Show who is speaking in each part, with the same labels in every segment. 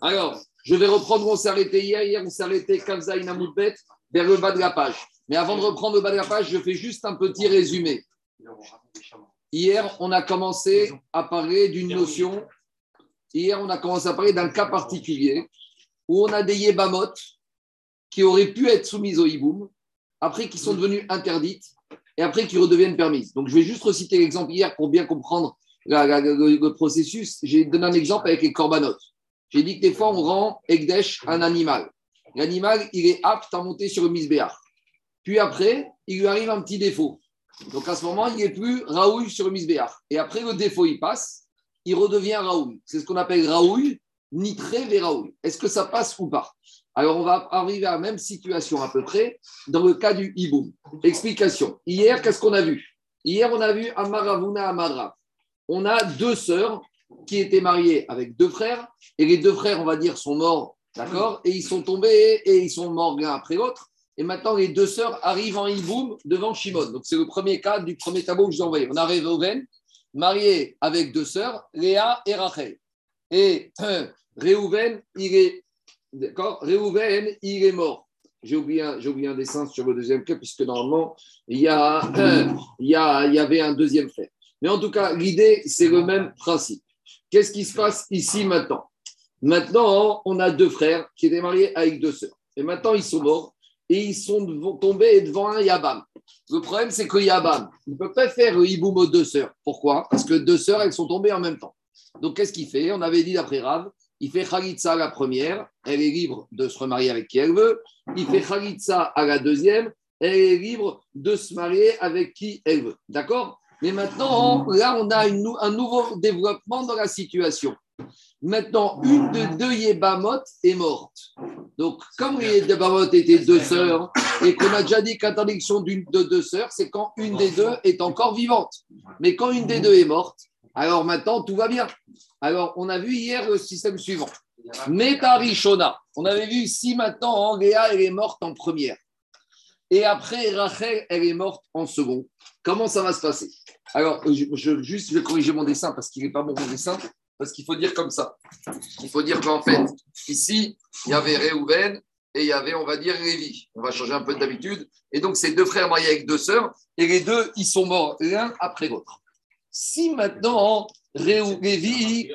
Speaker 1: Alors, je vais reprendre où on s'est arrêté hier. Hier, on s'est arrêté Kavzaï Namoudbet vers le bas de la page. Mais avant de reprendre le bas de la page, je fais juste un petit résumé. Hier, on a commencé à parler d'une notion. Hier, on a commencé à parler d'un cas particulier où on a des yébamot qui auraient pu être soumises au hiboum, après qui sont devenues interdites et après qui redeviennent permises. Donc, je vais juste reciter l'exemple hier pour bien comprendre le, processus. J'ai donné un exemple avec les corbanotes. J'ai dit que des fois, on rend Egdesh un animal. L'animal, il est apte à monter sur le. Puis après, il lui arrive un petit défaut. Donc à ce moment, il n'est plus Raoul sur le. Et après, le défaut, il passe, il redevient Raoul. C'est ce qu'on appelle Raoul, nitré vers Raoul. Est-ce que ça passe ou pas? Alors on va arriver à la même situation à peu près dans le cas du hiboum. Explication. Hier, qu'est-ce qu'on a vu? Hier, on a vu Amaravuna Amara. On a deux sœurs qui étaient mariés avec deux frères, et les deux frères, on va dire, sont morts, d'accord Et ils sont tombés et ils sont morts l'un après l'autre. Et maintenant, les deux sœurs arrivent en hiboum devant Shimon. Donc, c'est le premier cas du premier tableau que je vous ai envoyé. On a Réhouven, marié avec deux sœurs, Léa et Rachel. Et euh, Réhouven, il est. D'accord Réhouven, il est mort. J'ai oublié, oublié un dessin sur le deuxième cas, puisque normalement, il y, a, il, y a, il y avait un deuxième frère. Mais en tout cas, l'idée, c'est le même principe. Qu'est-ce qui se passe ici maintenant? Maintenant, on a deux frères qui étaient mariés avec deux sœurs. Et maintenant, ils sont morts et ils sont tombés devant un Yabam. Le problème, c'est que Yabam, il ne peut pas faire le hiboum aux deux sœurs. Pourquoi? Parce que deux sœurs, elles sont tombées en même temps. Donc, qu'est-ce qu'il fait? On avait dit d'après Rav, il fait Khalitsa la première, elle est libre de se remarier avec qui elle veut. Il fait Khalitsa à la deuxième, elle est libre de se marier avec qui elle veut. D'accord? Mais maintenant, là, on a un nouveau développement dans la situation. Maintenant, une de deux Yébamot est morte. Donc, comme les Yébamot étaient deux sœurs, et qu'on a déjà dit qu'interdiction d'une de deux sœurs, c'est quand une des deux est encore vivante. Mais quand une des deux est morte, alors maintenant, tout va bien. Alors, on a vu hier le système suivant. Métarishona. On avait vu si maintenant, Léa, elle est morte en première. Et après, Rachel, elle est morte en second. Comment ça va se passer? Alors, je, juste, je vais corriger mon dessin parce qu'il n'est pas bon mon dessin, parce qu'il faut dire comme ça. Il faut dire qu'en fait, ici, il y avait Réhouven et il y avait, on va dire, Lévi. On va changer un peu d'habitude. Et donc, c'est deux frères mariés avec deux sœurs, et les deux, ils sont morts l'un après l'autre. Si maintenant, Lévi,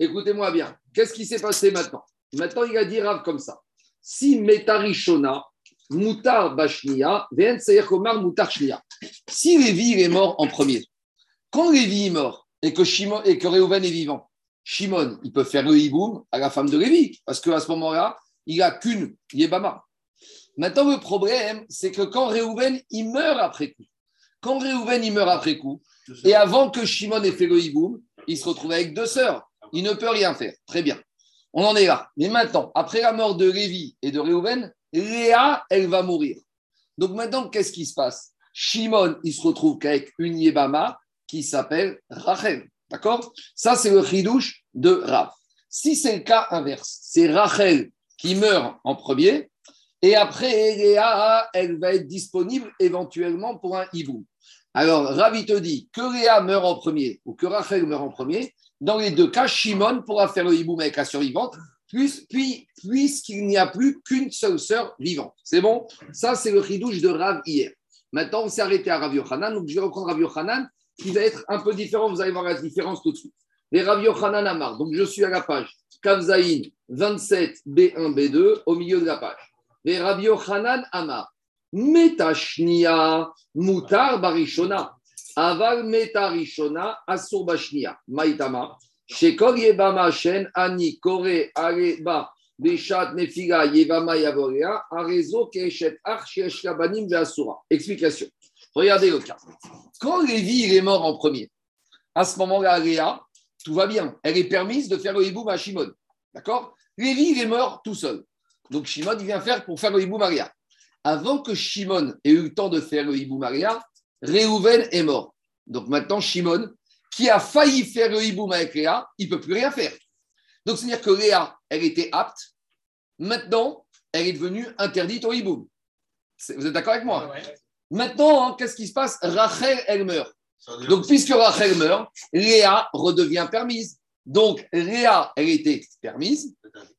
Speaker 1: écoutez-moi bien, qu'est-ce qui s'est passé maintenant? Maintenant, il a dit Rav comme ça. Si Métarishona, Moutar Bashnia, Moutar Shnia. Si Lévi est mort en premier, quand Lévi est mort et que, Shimon, et que Réhouven est vivant, Shimon, il peut faire le hiboum à la femme de Lévi, parce qu'à ce moment-là, il n'a qu'une Yébama. Maintenant, le problème, c'est que quand Réhouven, il meurt après coup. Quand Réhouven, il meurt après coup, et avant que Shimon ait fait le hiboum, il se retrouve avec deux sœurs. Il ne peut rien faire. Très bien. On en est là. Mais maintenant, après la mort de Lévi et de Réhouven, Léa, elle va mourir. Donc maintenant, qu'est-ce qui se passe? Shimon, il se retrouve qu'avec une Yébama qui s'appelle Rachel. D'accord? Ça, c'est le chidouche de Rav. Si c'est le cas inverse, c'est Rachel qui meurt en premier, et après, Léa, elle va être disponible éventuellement pour un hibou. Alors, Rav, te dit que Léa meurt en premier ou que Rachel meurt en premier. Dans les deux cas, Shimon pourra faire le hibou avec la survivante puis, puisqu'il n'y a plus qu'une seule sœur vivante. C'est bon? Ça, c'est le ridouche de Rav hier. Maintenant, on s'est arrêté à Rav Yochanan, donc je vais reprendre Rav Yochanan, qui va être un peu différent, vous allez voir la différence tout de suite. Les Rav Yochanan Amar, donc je suis à la page Kavzaïn 27 B1 B2 au milieu de la page. Les Rav Yochanan Amar, Metashnia Mutar Barishona, Aval Metarishona Asur Bashnia, Maïtama. Yebama Shen, Ani, Kore, Areba, Beshat, Nefiga, Yevama, Yavorea, Arezo, Keshet, Arch, Banim, Veasura. Explication. Regardez le cas. Quand Lévi il est mort en premier, à ce moment-là, Léa, tout va bien. Elle est permise de faire le hiboum à Shimon. D'accord? Lévi, il est mort tout seul. Donc Shimon, il vient faire pour faire le hibou Maria. Avant que Shimon ait eu le temps de faire le hibou Maria, Réhouven est mort. Donc maintenant, Shimon, qui a failli faire le hiboum avec Léa, il ne peut plus rien faire. Donc, c'est-à-dire que Léa, elle était apte. Maintenant, elle est devenue interdite au hiboum. Vous êtes d'accord avec moi? Maintenant, hein, qu'est-ce qui se passe? Rachel, elle meurt. Donc, puisque Rachel meurt, Léa redevient permise. Donc, Réa, elle était permise,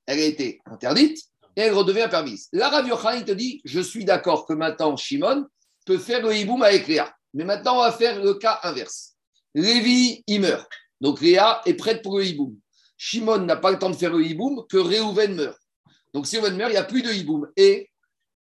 Speaker 1: elle était interdite, et elle redevient permise. Là, Rav il te dit Je suis d'accord que maintenant, Shimon peut faire le hiboum avec Réa. Mais maintenant, on va faire le cas inverse. Lévi, il meurt. Donc, Réa est prête pour le hiboum. Shimon n'a pas le temps de faire le hiboum que Réhouven meurt. Donc, si Réhouven meurt, il n'y a plus de hiboum. Et,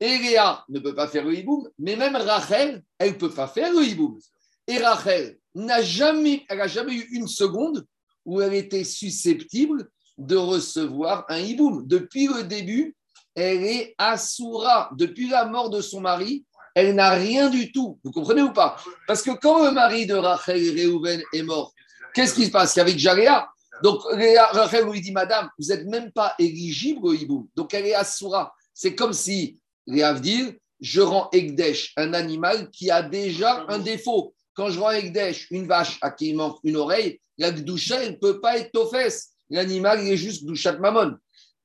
Speaker 1: Réa ne peut pas faire le hiboum, mais même Rachel, elle ne peut pas faire le hiboum. Et Rachel n'a jamais, elle jamais eu une seconde où elle était susceptible de recevoir un hiboum. Depuis le début, elle est assoura. Depuis la mort de son mari, elle n'a rien du tout. Vous comprenez ou pas? Parce que quand le mari de Rachel Réhouven est mort, qu'est-ce qui se passe? Avait Jaréa. Donc Rachel lui dit Madame, vous n'êtes même pas éligible au hiboum. Donc elle est assoura. C'est comme si, les Avdil, je rends Egdesh un animal qui a déjà un défaut. Quand je rends Egdesh une vache à qui il manque une oreille, la Gdusha, elle ne peut pas être aux fesses. L'animal, il est juste Gdushat Mamon.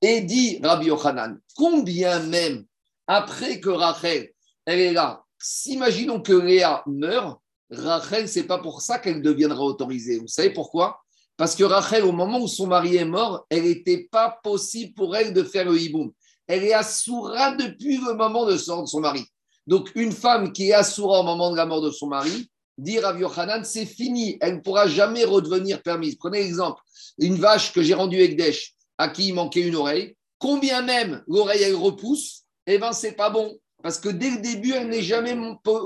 Speaker 1: Et dit Rabbi Yochanan, combien même après que Rachel, elle est là, s'imaginons que Léa meurt, Rachel, c'est pas pour ça qu'elle deviendra autorisée. Vous savez pourquoi? Parce que Rachel, au moment où son mari est mort, elle n'était pas possible pour elle de faire le hiboum. Elle est assoura depuis le moment de son, de son mari. Donc, une femme qui est assoura au moment de la mort de son mari, dit Rav Yochanan, c'est fini, elle ne pourra jamais redevenir permise. Prenez l'exemple, une vache que j'ai rendue Ekdesh, à qui il manquait une oreille, combien même l'oreille elle repousse, eh bien c'est pas bon, parce que dès le début, elle n'est jamais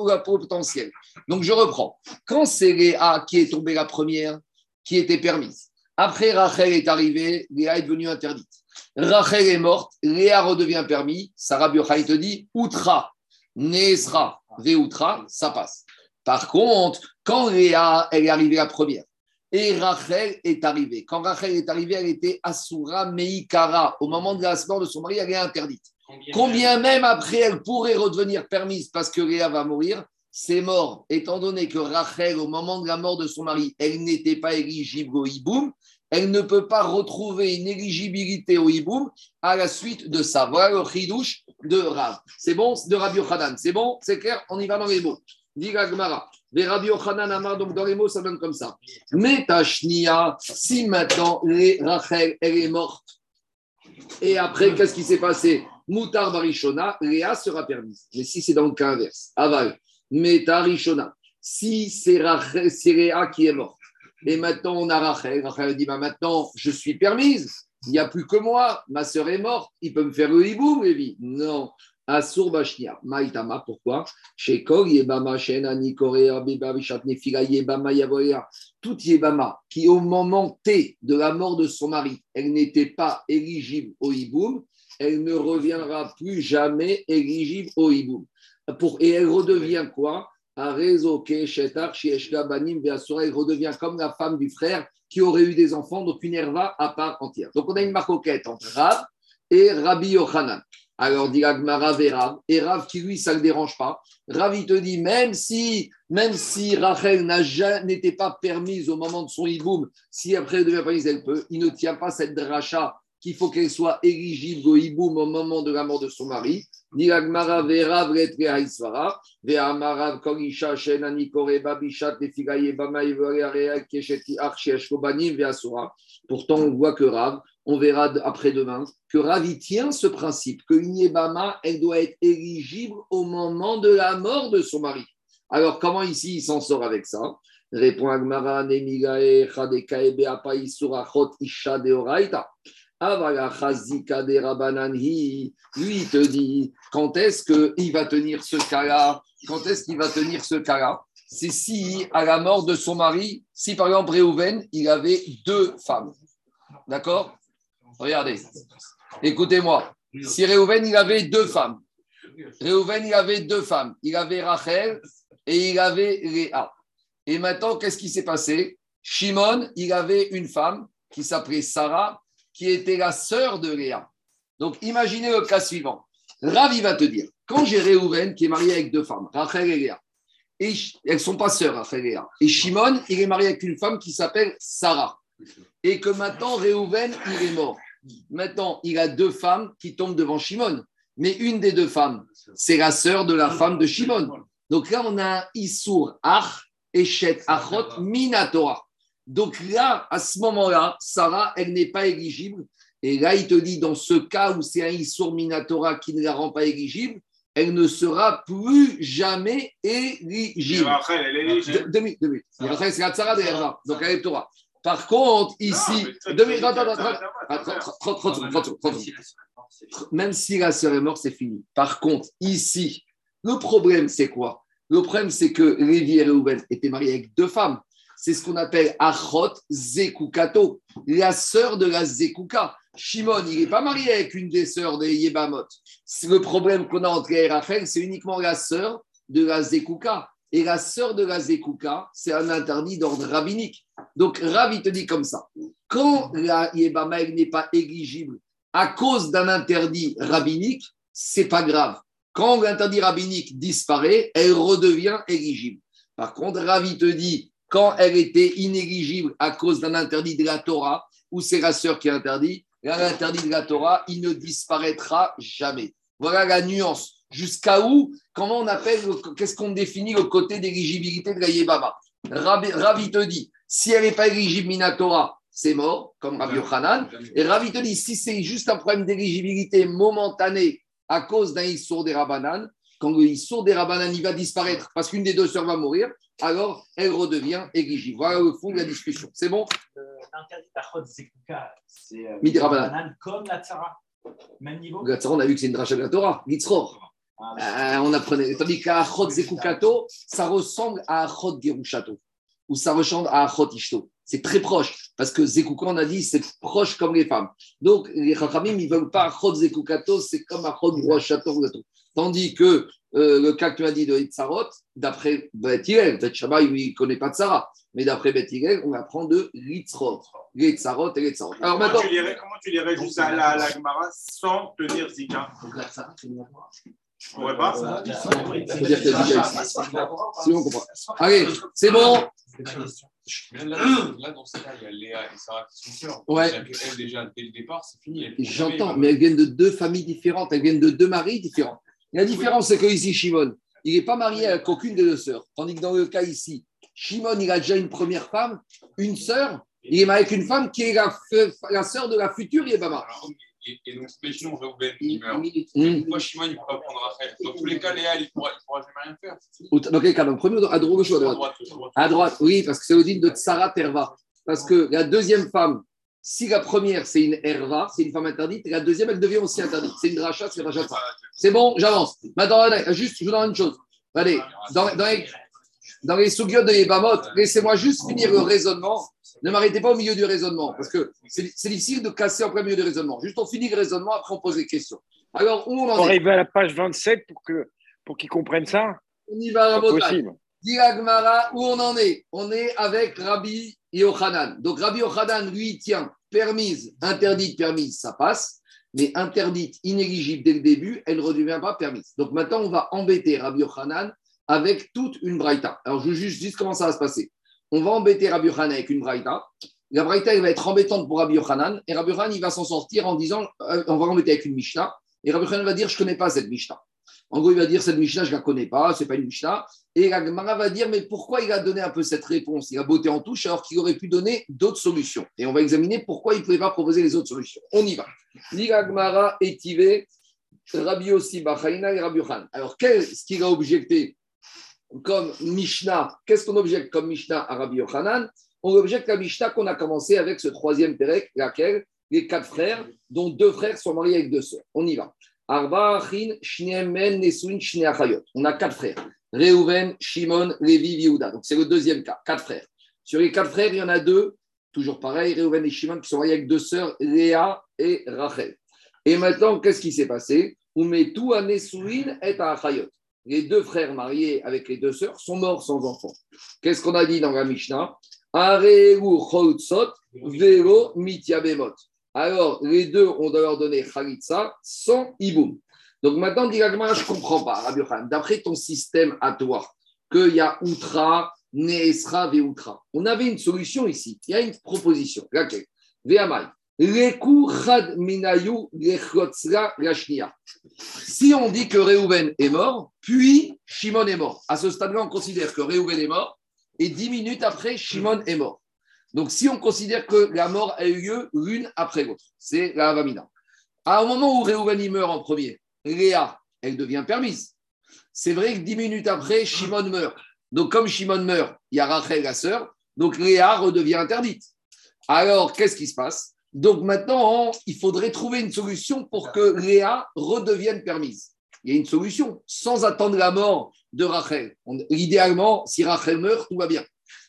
Speaker 1: la potentiel. Donc je reprends. Quand c'est Léa qui est tombée la première, qui était permise, après Rachel est arrivée, Léa est devenue interdite. Rachel est morte, Léa redevient permis, Sarah Yochanan te dit, Outra, Nesra, Réoutra, ça passe. Par contre, quand Léa, elle est arrivée la première, et Rachel est arrivée. Quand Rachel est arrivée, elle était Asura Meikara. Au moment de la mort de son mari, elle est interdite. Combien, même après, elle pourrait redevenir permise parce que Léa va mourir C'est mort. Étant donné que Rachel, au moment de la mort de son mari, elle n'était pas éligible au hiboum, elle ne peut pas retrouver une éligibilité au hiboum à la suite de ça. Voilà le chidouche de Rav. C'est bon De Rabbi Yochanan. C'est bon C'est clair On y va dans les mots. Dit Gmara. Mais Rabbi Yochanan Amar, donc dans les mots, ça donne comme ça. Mais Tashnia, si maintenant Rachel, elle est morte, et après, qu'est-ce qui s'est passé? Moutar Barishona, Léa sera permise. Mais si c'est dans le cas inverse, aval, Metarishona, si c'est Léa qui est morte, et maintenant on a Rachel, Rachel dit bah, maintenant je suis permise, il n'y a plus que moi, ma sœur est morte, il peut me faire le hibou, Lévi. Non, Asur Bashnia. Maïtama, pourquoi? Chez Kol Yebama, Shena, Nikorea, Beba, Vishatne, Fila, Yebama, Yavorea. Tout Yebama, qui au moment T de la mort de son mari, elle n'était pas éligible au hiboum, elle ne reviendra plus jamais éligible au hiboum. Et elle redevient quoi? Elle redevient comme la femme du frère qui aurait eu des enfants, donc une herva à part entière. Donc on a une marcoquette entre Rav et Rabbi Yochanan. Alors dit Agmara et Rav, et Rav qui lui, ça ne le dérange pas. Rav, il te dit, même si, même si Rachel n'était pas permise au moment de son hiboum, si après elle devient permise, elle peut, il ne tient pas cette dracha qu'il faut qu'elle soit éligible au au moment de la mort de son mari. Pourtant, on voit que Rav, on verra après-demain, que Ravi tient ce principe, que Inyebama, elle doit être éligible au moment de la mort de son mari. Alors, comment ici il s'en sort avec ça? Répond Agmara, Nemigae, Chadekae, Surachot, Isha, Deoraita. Lui, il te dit, quand est-ce qu'il va tenir ce cas-là Quand est-ce qu'il va tenir ce cas-là C'est si, à la mort de son mari, si par exemple Réhouven, il avait deux femmes. D'accord? Regardez. Écoutez-moi. Si Réhouven, il avait deux femmes. Réhouven, il avait deux femmes. Il avait Rachel et il avait Léa. Et maintenant, qu'est-ce qui s'est passé? Shimon, il avait une femme qui s'appelait Sarah, qui était la sœur de Léa. Donc, imaginez le cas suivant. Ravi va te dire, quand j'ai Réhouven qui est marié avec deux femmes, Rachel et Léa, et elles ne sont pas sœurs, Rachel et Léa, et Shimon, il est marié avec une femme qui s'appelle Sarah, et que maintenant Réhouven, il est mort. Maintenant, il a deux femmes qui tombent devant Shimon. Mais une des deux femmes, c'est la sœur de la femme de Shimon. Donc là, on a un Issour Ach, Eshet Achot, Minatora. Donc là, à ce moment-là, Sarah, elle n'est pas éligible. Et là, il te dit, dans ce cas où c'est un Issour Minatora qui ne la rend pas éligible, elle ne sera plus jamais éligible.
Speaker 2: Rachel, elle est éligible.
Speaker 1: Deux minutes, deux minutes. Rachel, c'est la Tzara de Herva, donc elle est Torah. Par contre, ici. Même si la sœur est morte, c'est fini. Par contre, ici, le problème, c'est quoi? Le problème, c'est que Lévi et Reuven étaient mariés avec deux femmes. C'est ce qu'on appelle Achot Zekukato, la sœur de la Zekuka. Shimon, il n'est pas marié avec une des sœurs des Yébamot. C'est Le problème qu'on a entre Rachel, c'est uniquement la sœur de la Zekuka. Et la sœur de la Zekuka, c'est un interdit d'ordre rabbinique. Donc, Rav, il te dit comme ça. Quand la Yébama elle n'est pas éligible à cause d'un interdit rabbinique, c'est pas grave. Quand l'interdit rabbinique disparaît, elle redevient éligible. Par contre, Ravi te dit, quand elle était inéligible à cause d'un interdit de la Torah, ou c'est la sœur qui est interdit, l'interdit de la Torah, il ne disparaîtra jamais. Voilà la nuance. Jusqu'à où, comment on appelle, le- qu'est-ce qu'on définit le côté d'éligibilité de la Ravi, Ravi te dit, si elle n'est pas éligible Minatora, c'est mort, comme Rabbi Yochanan. Et Ravi te dit, si c'est juste un problème d'éligibilité momentanée à cause d'un Issour des Rabanan, quand le Issour des Rabanan il va disparaître parce qu'une des deux sœurs va mourir, alors elle redevient éligible. Voilà le fond de la discussion. C'est bon?
Speaker 3: L'interdit d'Achot Zekuka, c'est euh, comme la Tzara. Même niveau?
Speaker 1: Le Tzara, on a vu que c'est une dracha de la Torah, Gitzror.
Speaker 3: Ah,
Speaker 1: Euh, on apprenait. Tandis qu'à Achot Zekukato, ça ressemble à Achot Gerushato, ou ça ressemble à Achot Ishto. C'est très proche, parce que Zekuka, on a dit, c'est proche comme les femmes. Donc, les Chachamim, ils ne veulent pas Achot Zekukato, c'est comme Achot Gerushato. Tandis que euh, le cas que tu as dit de Hitzarot, d'après Beth Hillel, Beth lui, il ne connaît pas de Sarah, mais d'après Beth Hillel, on apprend de Litzrot, et. Alors
Speaker 2: Comment
Speaker 1: maintenant,
Speaker 2: tu lirais, comment tu lirais juste à la, la Gemara sans te dire Zika? Je pourrais pas
Speaker 1: faut dire qu'il y a Zika ici. Sinon, on comprend. Allez, c'est bon.
Speaker 4: Mais là, dans ce cas, il y a Léa et Sarah qui sont sœurs.
Speaker 1: Ouais.
Speaker 4: C'est-à-dire qu'elles, déjà, dès le départ, c'est fini.
Speaker 1: J'entends, mais elles viennent de deux familles différentes, elles viennent de deux maris différents. La différence, c'est que ici, Shimon, il n'est pas marié avec aucune des deux sœurs. Tandis que dans le cas ici, Shimon, il a déjà une première femme, une sœur, il est marié avec une femme qui est la, sœur de la future Yébama.
Speaker 4: Et, et donc, imaginons Reuven qui meurt. Pourquoi Shimon ne peut pas prendre Rachel Dans tous les cas, Léa, il ne pourra, il pourra jamais rien faire.
Speaker 1: Dans quel cas Dans le premier, ou à droite, à droite?
Speaker 4: Droite, à droite.
Speaker 1: À droite, oui, parce que c'est le digne de Tsara Terva. Parce que la deuxième femme, si la première, c'est une Herva, c'est une femme interdite, et la deuxième, elle devient aussi interdite. C'est une rachat, c'est une rachat. C'est bon, j'avance. Maintenant, juste, je vous donne une chose. Allez, dans, dans les, dans les de Yébamot, laissez-moi juste finir le raisonnement. Ne m'arrêtez pas au milieu du raisonnement, parce que c'est difficile de casser en plein milieu du raisonnement. Juste, on finit le raisonnement, après on pose des questions. Alors, où on en est?
Speaker 5: Arriver à la page 27 pour que pour qu'ils comprennent ça?
Speaker 1: On y va à la
Speaker 5: Pas
Speaker 1: montagne.
Speaker 5: possible.
Speaker 1: Dit où on en est On est avec Rabbi Yochanan. Donc Rabbi Yochanan, lui, tient permise, interdite, permise, ça passe. Mais interdite, inéligible dès le début, elle ne redevient pas permise. Donc maintenant, on va embêter Rabbi Yochanan avec toute une braïta. Alors je juste, juste comment ça va se passer. On va embêter Rabbi Yochanan avec une braïta. La braïta, elle va être embêtante pour Rabbi Yochanan. Et Rabbi Yochanan, il va s'en sortir en disant, euh, on va l'embêter avec une Mishnah. Et Rabbi Yochanan va dire, je ne connais pas cette Mishnah. En gros, il va dire, cette Mishnah, je ne la connais pas, ce n'est pas une Mishnah. Et la Gemara va dire, mais pourquoi il a donné un peu cette réponse? Il a botté en touche alors qu'il aurait pu donner d'autres solutions. Et on va examiner pourquoi il ne pouvait pas proposer les autres solutions. On y va. Gemara étivé, Rabbi Yossi Bachaina et Rabbi Yochanan. Alors, qu'est-ce qu'il a objecté comme Mishnah? Qu'est-ce qu'on objecte comme Mishnah à Rabbi Yochanan? On objecte la Mishnah qu'on a commencé avec ce troisième Pérec, laquelle les quatre frères, dont deux frères sont mariés avec deux sœurs. On y va. Arba, Achin, Shneem, Men, Nesuin, Shnei Achayot. On a quatre frères. Réhouven, Shimon, Lévi, Yehuda. Donc c'est le deuxième cas, quatre frères. Sur les quatre frères, il y en a deux, toujours pareil, Réhouven et Shimon, qui sont mariés avec deux sœurs, Léa et Rachel. Et maintenant, qu'est-ce qui s'est passé? Umetu, Anesuin et Achayot. Les deux frères mariés avec les deux sœurs sont morts sans enfants. Qu'est-ce qu'on a dit dans la Mishnah? Areu Chotsot, Vero Mityabemot. Alors, les deux, on doit leur donner Khalitsa sans Iboum. Donc maintenant, dit je ne comprends pas, Rabbi. D'après ton système à toi, qu'il y a Outra, Neesra, Veutra. On avait une solution ici. Il y a une proposition. Laquelle? Veamai. Si on dit que Réhouven est mort, puis Shimon est mort. À ce stade-là, on considère que Réhouven est mort et dix minutes après, Shimon est mort. Donc, si on considère que la mort a eu lieu l'une après l'autre, c'est la Avamina. À un moment où Réhouven meurt en premier, Léa, elle devient permise. C'est vrai que dix minutes après, Shimon meurt. Donc, comme Shimon meurt, il y a Rachel, la sœur, donc Léa redevient interdite. Alors, qu'est-ce qui se passe? Donc, maintenant, il faudrait trouver une solution pour que Léa redevienne permise. Il y a une solution, sans attendre la mort de Rachel. Idéalement, si Rachel meurt, tout va bien.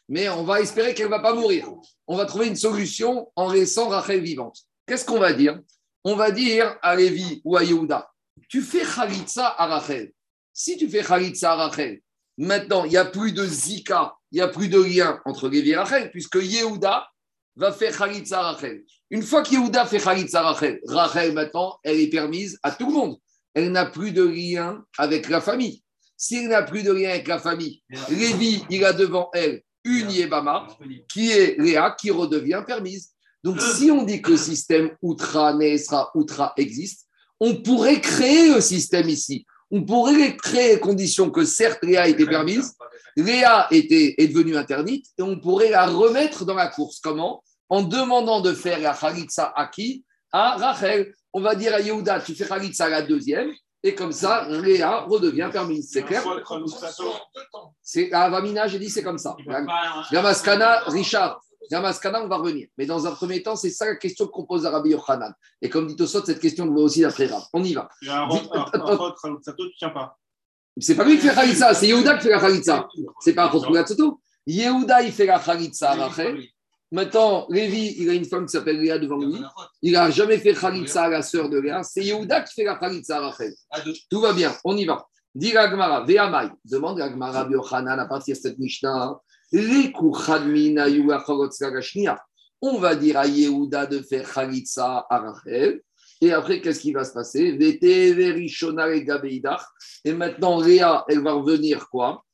Speaker 1: Mais on va espérer qu'elle ne va pas mourir. On va trouver une solution en laissant Rachel vivante. Qu'est-ce qu'on va dire? On va dire à Lévi ou à Yehuda, tu fais Khalitsa à Rachel. Si tu fais Khalitsa à Rachel, maintenant, il n'y a plus de zika, il n'y a plus de lien entre Lévi et Rachel, puisque Yehuda va faire Khalitsa à Rachel. Une fois que Yehuda fait Khalitsa à Rachel, Rachel, maintenant, elle est permise à tout le monde. Elle n'a plus de lien avec la famille. S'il n'a plus de lien avec la famille, Lévi, il a devant elle une Yébama, qui est Léa, qui redevient permise. Donc, si on dit que le système Outra, Nesra, Outra existe, on pourrait créer le système ici. On pourrait créer les conditions que certes Léa était permise, Léa était, est devenue interdite, et on pourrait la remettre dans la course. Comment? En demandant de faire la Khalitsa à qui? À Rachel. On va dire à Yehuda, tu fais Khalitsa à la deuxième, et comme ça, Léa redevient permise. C'est clair C'est à Avamina, j'ai dit c'est comme ça. Gamaskana, Richard, Gamaskana, on va revenir. Mais dans un premier temps, c'est ça la question qu'on pose à Rabbi Yochanan. Et comme dit Tosot, cette question va aussi d'après Rab. On y va.
Speaker 2: Un un- un.
Speaker 1: C'est pas lui qui fait Khalitsa, c'est Yehuda qui fait la Khalitsa. C'est pas Khotkulatsoto. Yehuda, il fait la Khalitsa à Rachel. Maintenant, Lévi, il a une femme qui s'appelle Léa devant lui. Il n'a jamais fait Khalitsa à la sœur de Léa. C'est Yehuda qui fait la Khalitsa à Rachel. Tout va bien, on y va. Dis Gagmara, Ve'amai. Demande Gagmara Biochanan à partir de cette Mishnah. Gashnia. On va dire à Yehuda de faire Khalitsa à Rachel. Et après, qu'est-ce qui va se passer? Et maintenant, Léa, elle va revenir quoi?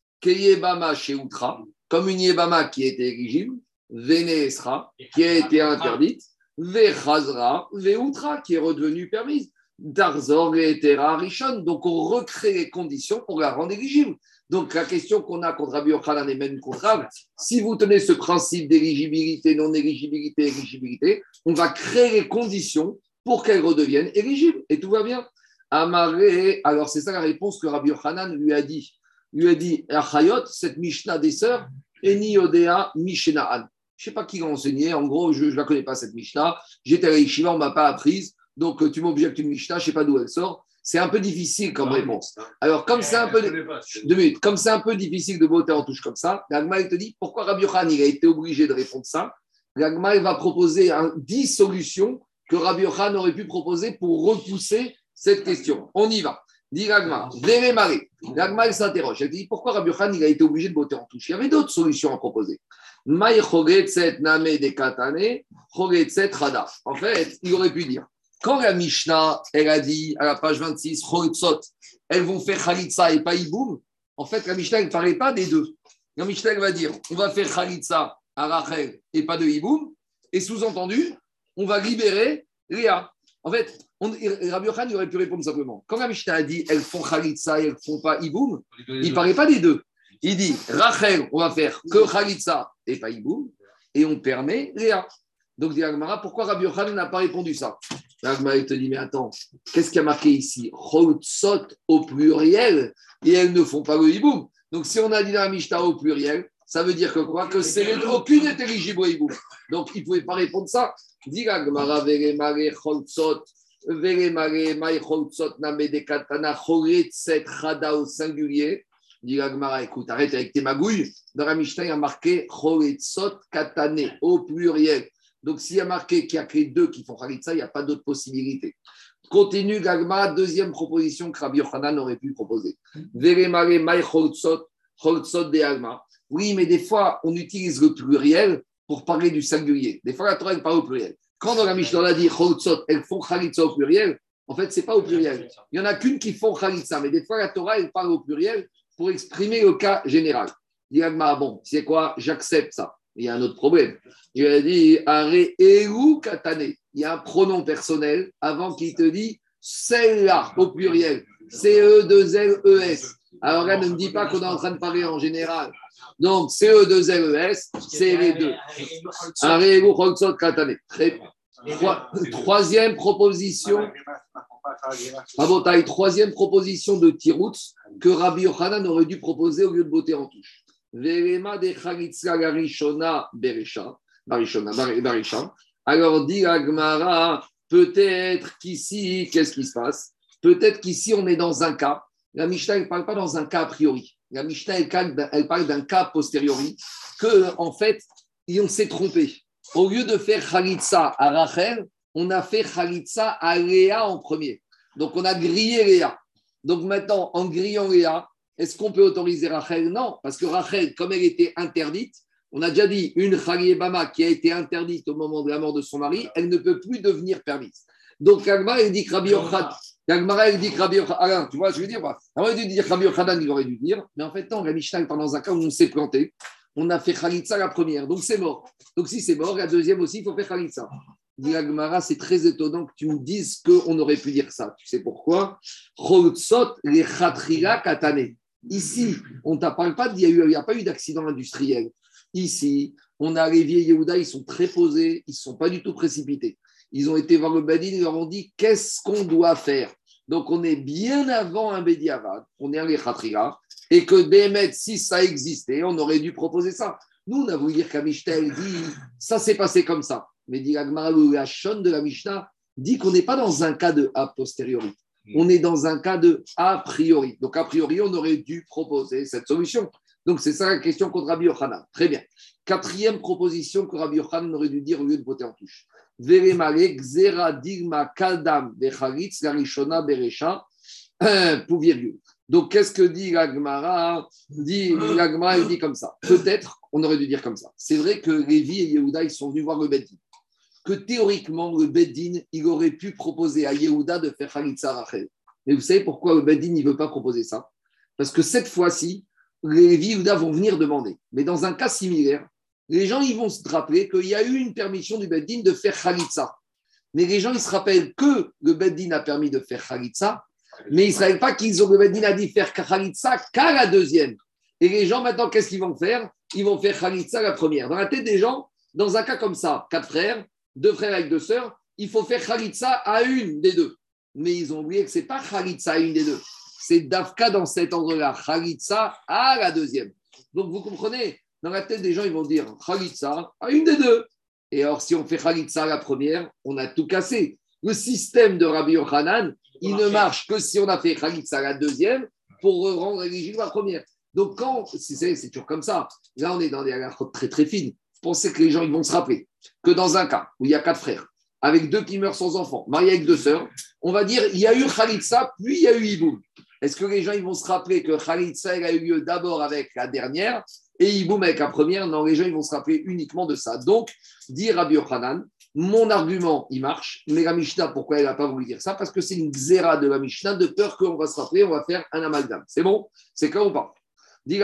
Speaker 1: Comme une Yebama qui était éligible. Veneesra, qui a été interdite. Vechazra, Veutra, qui est redevenue permise. Darzor et Tera Rishon. Donc, on recrée les conditions pour la rendre éligible. Donc, la question qu'on a contre Rabbi Yochanan et même contre Rav, si vous tenez ce principe d'éligibilité, non-éligibilité, éligibilité, on va créer les conditions pour qu'elle redevienne éligible. Et tout va bien. Amaré, alors c'est ça la réponse que Rabbi Yochanan lui a dit. Il lui a dit, Achayot, cette Mishnah des sœurs, Eni Odea Mishnaan. Je ne sais pas qui l'a enseigné, en gros, je ne la connais pas cette Mishnah. J'étais à Yeshiva, on ne m'a pas apprise, donc euh, tu m'objectes une Mishnah, je ne sais pas d'où elle sort. C'est un peu difficile comme réponse. Alors, comme c'est un peu. Deux minutes. Comme c'est un peu difficile de voter en touche comme ça, l'Agma, il te dit pourquoi Rabbi Yochanan il a été obligé de répondre ça? L'Agma, il va proposer un, 10 solutions que Rabbi Yochanan aurait pu proposer pour repousser cette question. On y va. Dit Vérémaré. L'Agma, il s'interroge. Elle dit pourquoi Rabbi Yochanan il a été obligé de voter en touche? Il y avait d'autres solutions à proposer. En fait, il aurait pu dire quand la Mishnah, elle a dit à la page 26, chogetzot, elles vont faire Khalitsa et pas Iboum, en fait, la Mishnah, elle ne parlait pas des deux. La Mishnah, elle va dire on va faire Khalitsa à Rachel et pas de Iboum, et sous-entendu, on va libérer Léa. En fait, on, Rabbi Yochanan il aurait pu répondre simplement. Quand la Mishnah a dit elles font Khalitsa et elles ne font pas Iboum, il ne parlait pas des deux. Il dit Rachel, on va faire que Khalitsa et pas Iboum, et on permet Léa. Donc, dit Agmara, pourquoi Rabbi Yochanan n'a pas répondu ça? Agmara, il te dit, mais attends, qu'est-ce qui a marqué ici? Chotsot au pluriel, et elles ne font pas le hiboum. Donc, si on a dit dans la Mishnah au pluriel, ça veut dire que quoi Que c'est aucune n'est éligible au hiboum. Donc, il ne pouvait pas répondre ça. Chada au singulier. Dit Agmara, écoute, arrête avec tes magouilles. Dans la Mishnah, il y a marqué Choretzot Katane au pluriel. Donc, s'il y a marqué qu'il n'y a que deux qui font Khalitsa, il n'y a pas d'autre possibilité. Continue Gagma, deuxième proposition que Rabbi Yochanan aurait pu proposer. Veremare mai choltsot, choltsot de Agma. Oui, mais des fois, on utilise le pluriel pour parler du singulier. Des fois, la Torah, elle parle au pluriel. Quand dans la Mishnah, on a dit choltsot, elles font Khalitsa au pluriel, en fait, ce n'est pas au pluriel. Il n'y en a qu'une qui font Khalitsa, mais des fois, la Torah, elle parle au pluriel pour exprimer le cas général. Dit Agma, bon, c'est quoi? J'accepte ça. Il y a un autre problème. Il a dit Are Katane. Il y a un pronom personnel avant qu'il te dit celle-là au pluriel. C-E-2-L-E-S. Alors là, ne me dis pas qu'on est en train de parler en général. Donc, CE2LES, c'est les deux. Troisième proposition. Rabotai, troisième proposition de Tiroutz que Rabbi Yochanan aurait dû proposer au lieu de botter en touche. Velema de Chalitza Garishona Beresha. Barishona, Bar- Barisha. Alors dit Agmara, peut-être qu'ici, qu'est-ce qui se passe? Peut-être qu'ici, on est dans un cas. La Mishnah, ne parle pas dans un cas a priori. La Mishnah, elle parle d'un- elle parle d'un cas posteriori que, en fait, on s'est trompé. Au lieu de faire Khalitsa à Rachel, on a fait Khalitsa à Léa en premier. Donc, on a grillé Léa. Donc, maintenant, en grillant Léa, est-ce qu'on peut autoriser Rachel? Non, parce que Rachel, comme elle était interdite, on a déjà dit, une Bama qui a été interdite au moment de la mort de son mari, elle ne peut plus devenir permise. Donc, Agma, elle dit que Rabbi Yochanan, Agmara, elle dit que Rabbi tu vois que je veux dire aurait dû dire Rabbi Yochanan, il aurait dû dire, mais en fait, non, la Mishnah, parle dans un cas où on s'est planté. On a fait Khalitsa la première, donc c'est mort. Donc, si c'est mort, la deuxième aussi, il faut faire Khalitsa. Dit c'est très étonnant que tu me dises qu'on aurait pu dire ça. Tu sais pourquoi? Les Katane. Ici, on ne parle pas, il n'y a, pas eu d'accident industriel. Ici, on a les vieilles Yehuda, ils sont très posés, ils ne sont pas du tout précipités. Ils ont été voir le Badin, ils leur ont dit qu'est-ce qu'on doit faire? Donc, on est bien avant un Bédiavad, on est à l'Echatrila, et que Bémet, si ça existait, on aurait dû proposer ça. Nous, on a voulu dire qu'à dit ça s'est passé comme ça. Mais dit le Hachon de la Mishnah dit qu'on n'est pas dans un cas de a posteriori. On est dans un cas de a priori. Donc, a priori, on aurait dû proposer cette solution. Donc, c'est ça la question contre Rabbi Yochanan. Très bien. Quatrième proposition que Rabbi Yochanan aurait dû dire au lieu de voter en touche. Kaldam, virgule. Donc, qu'est-ce que dit l'Agmara dit, L'Agmara, il dit comme ça. Peut-être, on aurait dû dire comme ça. C'est vrai que Lévi et Yehuda, ils sont venus voir le Beddin. Que théoriquement, le Beddin, il aurait pu proposer à Yehuda de faire Khalitsa Rachel. Mais vous savez pourquoi le Beddin, il ne veut pas proposer ça? Parce que cette fois-ci, Lévi et Yehuda vont venir demander. Mais dans un cas similaire, les gens, ils vont se rappeler qu'il y a eu une permission du Beddin de faire Khalitsa. Mais les gens, ils se rappellent que le Beddin a permis de faire Khalitsa, mais ils ne savaient pas qu'ils ont le Beddin a dit faire Khalitsa qu'à la deuxième. Et les gens, maintenant, qu'est-ce qu'ils vont faire? Ils vont faire Khalitsa la première. Dans la tête des gens, dans un cas comme ça, quatre frères, deux frères avec deux sœurs, il faut faire Khalitsa à une des deux. Mais ils ont oublié que ce n'est pas Khalitsa à une des deux. C'est Dafka dans cet endroit-là, Khalitsa à la deuxième. Donc vous comprenez, dans la tête des gens, ils vont dire Khalitsa à une des deux. Et alors, si on fait Khalitsa à la première, on a tout cassé. Le système de Rabbi Yochanan, il ne marche que si on a fait Khalitsa à la deuxième pour rendre éligible la première. Donc, quand, c'est toujours comme ça, là, on est dans des halachot très très fines. Vous pensez que les gens ils vont se rappeler que dans un cas où il y a quatre frères, avec deux qui meurent sans enfants, mariés avec deux sœurs, on va dire il y a eu Khalitsa, puis il y a eu Iboum. Est-ce que les gens ils vont se rappeler que Khalitsa elle a eu lieu d'abord avec la dernière et Iboum avec la première Non, les gens ils vont se rappeler uniquement de ça. Donc, dit Rabbi Yochanan, mon argument, il marche, mais la Mishnah, pourquoi elle n'a pas voulu dire ça? Parce que c'est une xéra de la Mishnah, de peur qu'on va se rappeler, on va faire un amalgame. C'est bon? C'est clair ou pas? Mais tu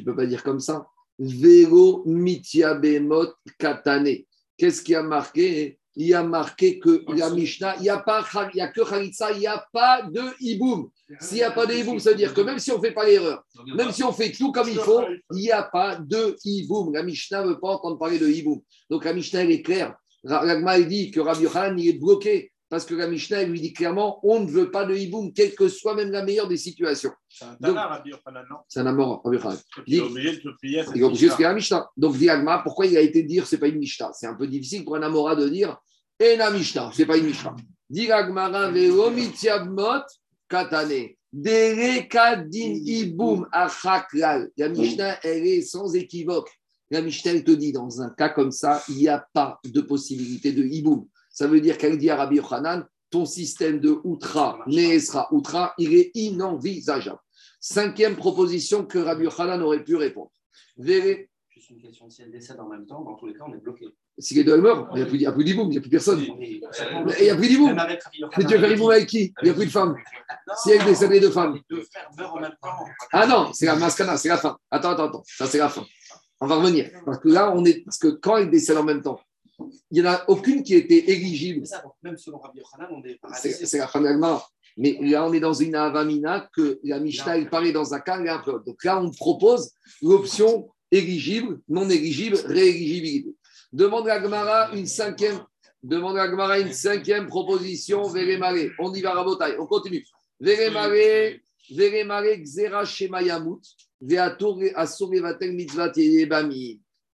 Speaker 1: ne peux pas dire comme ça. Vero bemot katane. Qu'est-ce qui a marqué? Il y a marqué que la Mishnah, il n'y a, pas, il y a que Khalitsa, il n'y a pas de hiboum. S'il n'y a pas de hiboum, ça veut dire que même si on ne fait pas l'erreur, même si on fait tout comme il faut, il n'y a pas de hiboum. La Mishnah ne veut pas entendre parler de hiboum. Donc la Mishnah, elle est claire. Ragma, dit que Rabbi Yochanan, il est bloqué parce que la Mishnah, elle lui dit clairement on ne veut pas de hiboum, quelle que soit même la meilleure des situations.
Speaker 2: C'est un Tana, Rabbi Yochanan, non
Speaker 1: C'est un amour, Rabbi Yochanan.
Speaker 2: Il est obligé de plier à cette
Speaker 1: Il est obligé de la Mishnah. Donc, dit Agma, pourquoi il a été dire c'est pas une Mishnah? C'est un peu difficile pour un Amora de dire et la Mishnah, c'est pas une Mishnah. Dit Agmara ve'omitiabmot katane. Derekadin ibum achaklal. La Mishnah, elle est sans équivoque. La Mishnah, elle te dit dans un cas comme ça, il n'y a pas de possibilité de hiboum. Ça veut dire qu'elle dit à Rabbi Yochanan, ton système de outra, neesra, outra, il est inenvisageable. Cinquième proposition que Rabbi Yochanan aurait pu répondre. Véré-
Speaker 6: Juste une question, si elle décède en même temps, dans tous les cas, on est bloqué.
Speaker 1: Si les deux mort, il n'y a plus, d'hiboum, il n'y a plus personne. Il n'y a plus
Speaker 6: Rabbi
Speaker 1: Mais tu veux faire avec qui? Il n'y a plus de femmes. Si elle décède les deux femmes.
Speaker 6: Les deux frères meurent en même temps.
Speaker 1: Ah non, c'est la mascana, c'est la fin. Attends, attends, attends. Ça, c'est la fin. On va revenir. Parce que là, on est. Parce que quand ils décèdent en même temps, Il n'y en a aucune qui était éligible.
Speaker 6: Ça, donc, même selon Rabbi Yochanan, on est
Speaker 1: C'est la l'Agmara. Mais là, on est dans une avamina que la Mishnah, elle paraît dans un cas et un peu. Donc là, on propose l'option éligible, non éligible, rééligibilité. Demande à Gmara une cinquième, demande à Gmara une cinquième proposition, Vérémaré. On y va, Rabotai. On continue. Vérémaré, Vérémaré, Xera Shema Yamut, Veator Asur Evatel Mitzvat.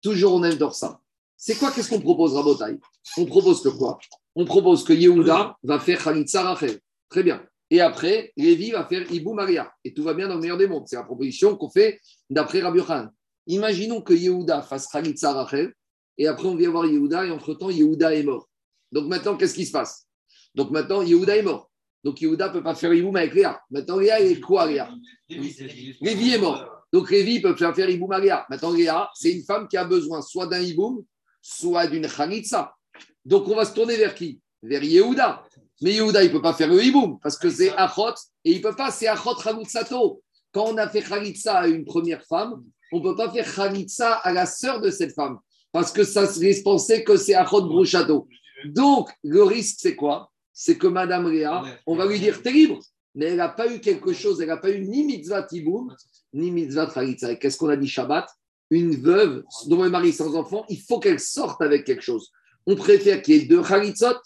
Speaker 1: Toujours on aime ça. C'est quoi Qu'est-ce qu'on propose, Rabotai? On propose que quoi? On propose que Yehuda va faire Khalitsa Rachel. Très bien. Et après, Lévi va faire Ibou Maria. Et tout va bien dans le meilleur des mondes. C'est la proposition qu'on fait d'après Rabbi Yochanan. Imaginons que Yehuda fasse Khalitsa Rachel. Et après, on vient voir Yehuda. Et entre-temps, Yehuda est mort. Donc maintenant, qu'est-ce qui se passe? Donc maintenant, Yehuda est mort. Donc Yehuda ne peut pas faire Iboum avec Léa. Maintenant, Léa, elle est quoi, Léa? Lévi est mort. Donc Lévi peut faire faire Iboum à Léa. Maintenant, Léa, c'est une femme qui a besoin soit d'un Iboum, soit d'une Khalitsa. Donc on va se tourner vers qui? Vers Yehuda. Mais Yehuda, il ne peut pas faire le hiboum parce que c'est Achot et il ne peut pas, c'est Achot Khalitsato. Quand on a fait Khalitsa à une première femme, on ne peut pas faire Khalitsa à la sœur de cette femme parce que ça se laisse penser que c'est Achot Bruchato. Donc, le risque, c'est quoi? C'est que Madame Léa, on va lui dire, t'es libre, mais elle n'a pas eu quelque chose, elle n'a pas eu ni mitzvah tiboum, ni mitzvah Khalitsa. Et qu'est-ce qu'on a dit Shabbat? Une veuve dont le mari sans enfant, il faut qu'elle sorte avec quelque chose. On préfère qu'il y ait deux Khalitzot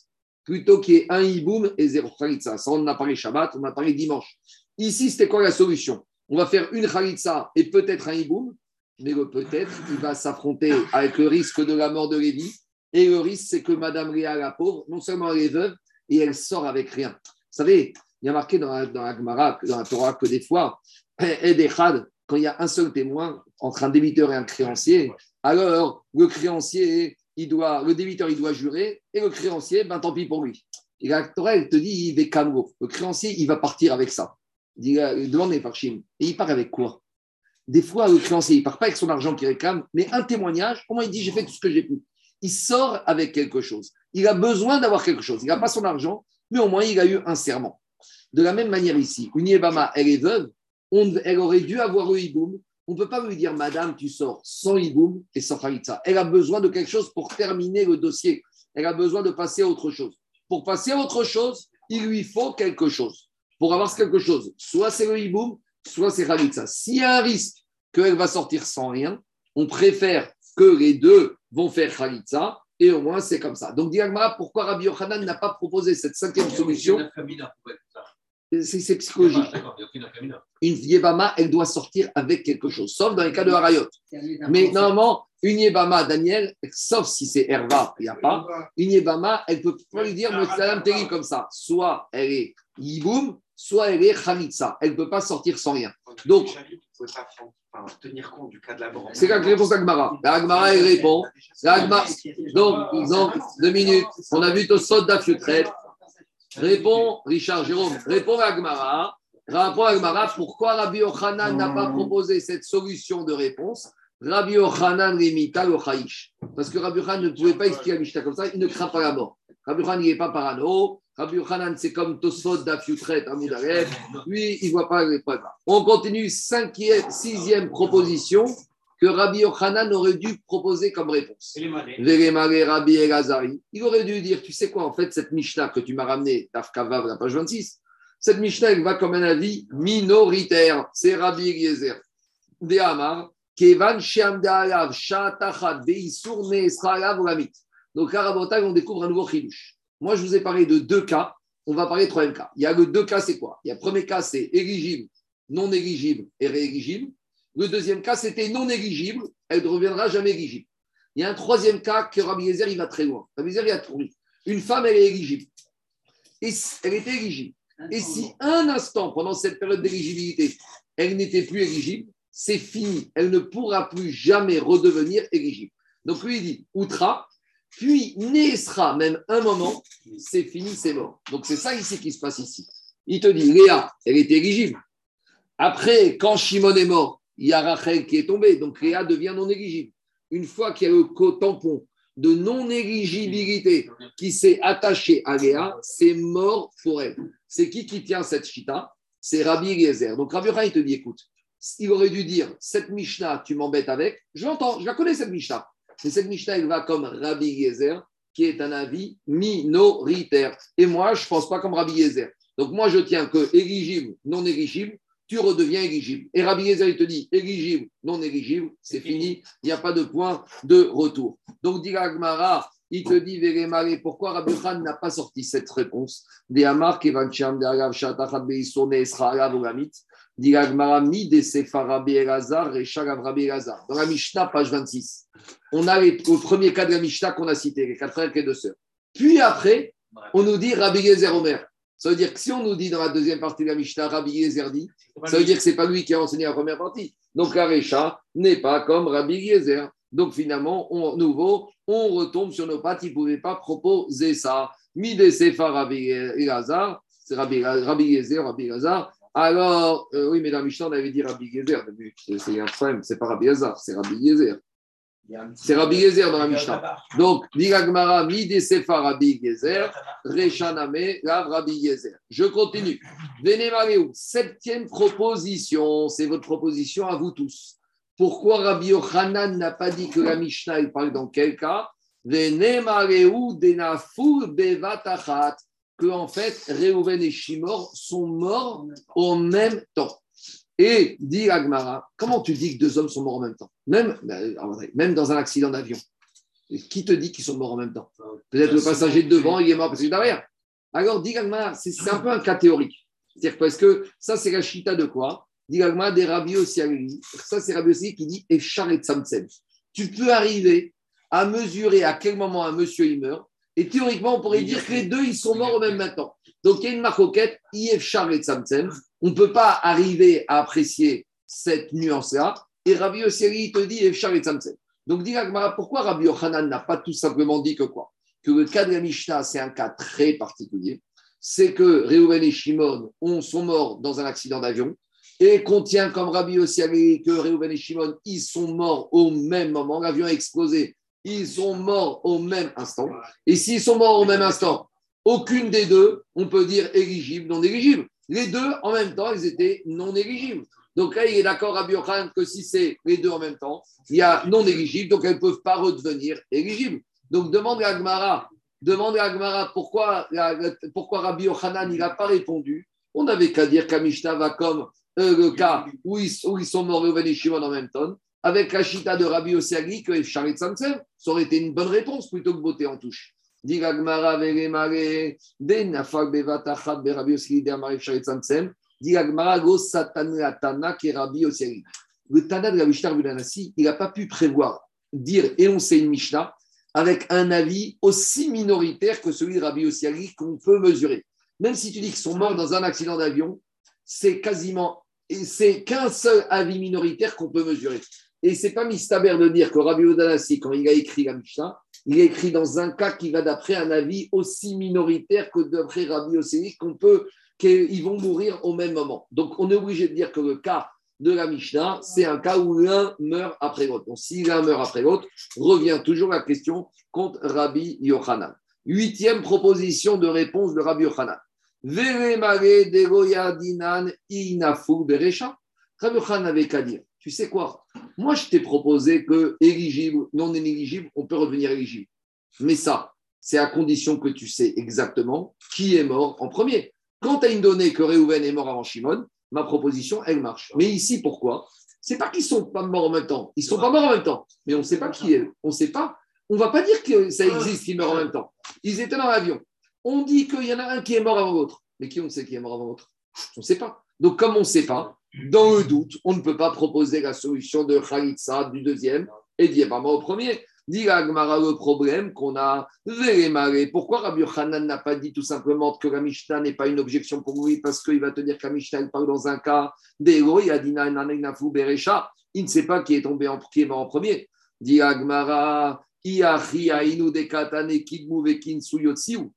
Speaker 1: plutôt qu'il y ait un hiboum et zéro khalitsa. Ça, on a parlé Shabbat, on a parlé dimanche. Ici, c'était quoi la solution? On va faire une khalitsa et peut-être un hiboum, mais peut-être, il va s'affronter avec le risque de la mort de Lévi. Et le risque, c'est que Madame Léa, la pauvre, non seulement elle est veuve, et elle sort avec rien. Vous savez, il y a marqué dans la, dans la Gemara, dans la Torah, que des fois, Edechad, quand il y a un seul témoin entre un débiteur et un créancier, alors le créancier, il doit, le débiteur, il doit jurer, et le créancier, ben tant pis pour lui. Et la Torah, elle te dit, il va camro. Le créancier, il va partir avec ça. Il euh, demande les parchim. Et il part avec quoi? Des fois, le créancier, il part pas avec son argent qu'il réclame, mais un témoignage, comment il dit, j'ai fait tout ce que j'ai pu. Il sort avec quelque chose. Il a besoin d'avoir quelque chose. Il n'a pas son argent, mais au moins, il a eu un serment. De la même manière ici, une Yébama, elle est veuve, on- elle aurait dû avoir le hiboum. On ne peut pas lui dire, Madame, tu sors sans hiboum et sans khalitsa. Elle a besoin de quelque chose pour terminer le dossier. Elle a besoin de passer à autre chose. Pour passer à autre chose, il lui faut quelque chose. Pour avoir quelque chose, soit c'est le hiboum, soit c'est khalitsa. S'il y a un risque qu'elle va sortir sans rien, on préfère que les deux vont faire khalitsa et au moins c'est comme ça. Donc, Diagma, pourquoi Rabbi Yochanan n'a pas proposé cette cinquième solution C'est psychologique. Une Yébama, elle doit sortir avec quelque chose, sauf dans les cas de Harayot. Mais normalement, une Yébama, Daniel, sauf si c'est Herva, il n'y a pas, une Yébama, elle ne peut pas lui dire Motsalaam Teri comme ça? Soit elle est Yiboum, soit elle est Khalitsa. Elle ne peut pas sortir sans rien. Donc-
Speaker 6: tenir compte du cas de la banque.
Speaker 1: C'est la réponse d'Agmara. Elle répond. Donc, donc, deux minutes. On a vu Tosot d'Afiutret. Réponds, Richard Jérôme, réponds à Agmara. Réponds à Agmara, pourquoi Rabbi Yochanan n'a pas proposé cette solution de réponse? Rabbi Yochanan limita le. Parce que Rabbi Yochanan ne pouvait pas expliquer la Mishnah comme ça, il ne craint pas la mort. Rabbi Yochanan, il n'est pas parano. Rabbi Yochanan, c'est comme Tosfot d'Afiutret à. Lui, il ne voit pas les problèmes. On continue, cinquième, sixième proposition que Rabbi Yochanan aurait dû proposer comme réponse. Rabbi Elazari, il aurait dû dire, tu sais quoi, en fait, cette Mishnah que tu m'as ramenée, Tafkavav, la page 26, cette Mishnah, elle va comme un avis minoritaire. C'est Rabbi Eliezer. De Amar, Kevan Sheamdaalav, Shatachat, Beisur, Neesralav, Olamit. Donc, à Rabotai, on découvre un nouveau chilouche. Moi, je vous ai parlé de deux cas. On va parler de troisième cas. Il y a le deux cas, c'est quoi? Il y a le premier cas, c'est éligible, non éligible et rééligible. Le deuxième cas, c'était non éligible, elle ne reviendra jamais éligible. Il y a un troisième cas que Rabbi Yezer, il va très loin. Rabbi Yezer, il a trouvé. Une femme, elle est éligible. Et si- elle était éligible. Et si un instant, pendant cette période d'éligibilité, elle n'était plus éligible, c'est fini. Elle ne pourra plus jamais redevenir éligible. Donc lui, il dit Outra, puis naissera même un moment, c'est fini, c'est mort. Donc c'est ça ici qui se passe ici. Il te dit Léa, elle était éligible. Après, quand Shimon est mort, il y a Rachel qui est tombée, donc Léa devient non éligible. Une fois qu'il y a le tampon de non-éligibilité qui s'est attaché à Léa, c'est mort pour elle. C'est qui qui tient cette chita? C'est Rabbi Eliezer. Donc Rabbi Yochanan, il te dit, écoute, il aurait dû dire, cette Mishnah, tu m'embêtes avec, je l'entends, je la connais cette Mishnah. Mais cette Mishnah, elle va comme Rabbi Yezer, qui est un avis minoritaire. Et moi, je ne pense pas comme Rabbi Yezer. Donc moi, je tiens que éligible, non éligible, tu redeviens éligible. Et Rabbi Yezer, il te dit éligible, non éligible, c'est fini, il n'y a pas de point de retour. Donc, dit Agmara, il te dit, pourquoi Rabbi Khan n'a pas sorti cette réponse? Dit Mi, de. Dans la Mishnah, page 26, on a les, le premier cas de la Mishnah qu'on a cité, les quatre frères et les deux sœurs. Puis après, on nous dit Rabbi Yezer Omer. Ça veut dire que si on nous dit dans la deuxième partie de la Mishnah, Rabbi Yezer dit, ça veut dire que ce n'est pas lui qui a enseigné la première partie. Donc la Recha n'est pas comme Rabbi Yezer. Donc finalement, on, nouveau, on retombe sur nos pattes. Il ne pouvait pas proposer ça. Mide Sefa Rabbi Elazar, c'est Rabbi, Rabbi Yezer, Rabbi Elazar. Alors, euh, oui, mais la Mishnah, on avait dit Rabbi Yezer. C'est c'est un problème, c'est pas Rabbi Elazar, c'est Rabbi Yezer. C'est Rabbi Yezer dans la Mishnah. Donc, Diragmara, Mide Sefa Rabbi Yezer, Rechaname, Rav Rabbi Yezer. Je continue. Venemareu, septième proposition, c'est votre proposition à vous tous. Pourquoi Rabbi Yochanan n'a pas dit que la Mishnah, il parle dans quel cas? Venemareu denafur bevatachat. Que en fait, Reuven et Shimor sont morts au même temps. Et dit Agmara, comment tu dis que deux hommes sont morts en même temps? Même, ben, même dans un accident d'avion. Qui te dit qu'ils sont morts en même temps? Peut-être le passager de devant, il est mort parce qu'il est derrière. Alors, dit Agmara, c'est un peu un cas théorique. C'est-à-dire parce que ça, c'est la chita de quoi? Dit Agmara des Osiari. Ça, c'est Rabbi Osiari qui dit Echar et Tsamtsem. Tu peux arriver à mesurer à quel moment un monsieur il meurt. Et théoriquement, on pourrait dire que les deux, ils sont morts au même temps. Donc, il y a une marcoquette, Ifchar et Tsamtsem. On ne peut pas arriver à apprécier cette nuance-là. Et Rabbi Yosseri te dit Efshar et. Donc, Agmara, pourquoi Rabbi Yochanan n'a pas tout simplement dit que quoi? Que le cas de la Mishnah, c'est un cas très particulier. C'est que Reuven et Shimon ont, sont morts dans un accident d'avion et qu'on tient comme Rabbi Yosseri que Reuven et Shimon, ils sont morts au même moment. L'avion a explosé. Ils sont morts au même instant. Et s'ils sont morts au même instant, aucune des deux, on peut dire éligible, non éligible. Les deux, en même temps, ils étaient non éligibles. Donc là, il est d'accord à Yochanan que si c'est les deux en même temps, il y a non éligible, donc elles ne peuvent pas redevenir éligibles. Donc demande à Agmara, demande à Agmara pourquoi, Rabbi Yochanan n'a pas répondu. On n'avait qu'à dire qu'Amishta va comme euh, le cas où ils, sont morts Reuven et en même temps, avec la chita de Rabbi Osiagi que Charit Samsem, ça aurait été une bonne réponse plutôt que beauté en touche. Le Tana de la Mishnah Budanasi, il n'a pas pu prévoir, dire énoncer une Mishnah avec un avis aussi minoritaire que celui de Rabbi Osiagi qu'on peut mesurer. Même si tu dis qu'ils sont morts dans un accident d'avion, c'est quasiment, c'est qu'un seul avis minoritaire qu'on peut mesurer. Et c'est pas mistaber de dire que Rabbi Odanassi, quand il a écrit la Mishnah, il a écrit dans un cas qui va d'après un avis aussi minoritaire que d'après Rabbi Osséi, qu'on peut, qu'ils vont mourir au même moment. Donc on est obligé de dire que le cas de la Mishnah, c'est un cas où l'un meurt après l'autre. Donc si l'un meurt après l'autre, revient toujours la question contre Rabbi Yochanan. Huitième proposition de réponse de Rabbi Yochanan. Rabbi Yochanan n'avait qu'à dire, tu sais quoi? Moi, je t'ai proposé que éligible, non éligible, on peut redevenir éligible. Mais ça, c'est à condition que tu sais exactement qui est mort en premier. Quand tu as une donnée que Réhouven est mort avant Shimon, ma proposition, elle marche. Mais ici, pourquoi? C'est pas qu'ils sont pas morts en même temps. Ils sont pas morts en même temps. Mais on ne sait pas qui est. On ne sait pas. On va pas dire que ça existe qu'ils meurent en même temps. Ils étaient dans l'avion. On dit qu'il y en a un qui est mort avant l'autre. Mais qui on sait qui est mort avant l'autre? On ne sait pas. Donc, comme on ne sait pas, dans le doute, on ne peut pas proposer la solution de Khalitsa du deuxième et d'Yebama au premier. Dit Agmara le problème qu'on a Vélémaré. Pourquoi Rabbi Yochanan n'a pas dit tout simplement que la Mishnah n'est pas une objection pour lui parce qu'il va te dire que parle dans un cas d'Ego, il a dit Berecha. Il ne sait pas qui est tombé en, qui est en premier. Dit Agmara.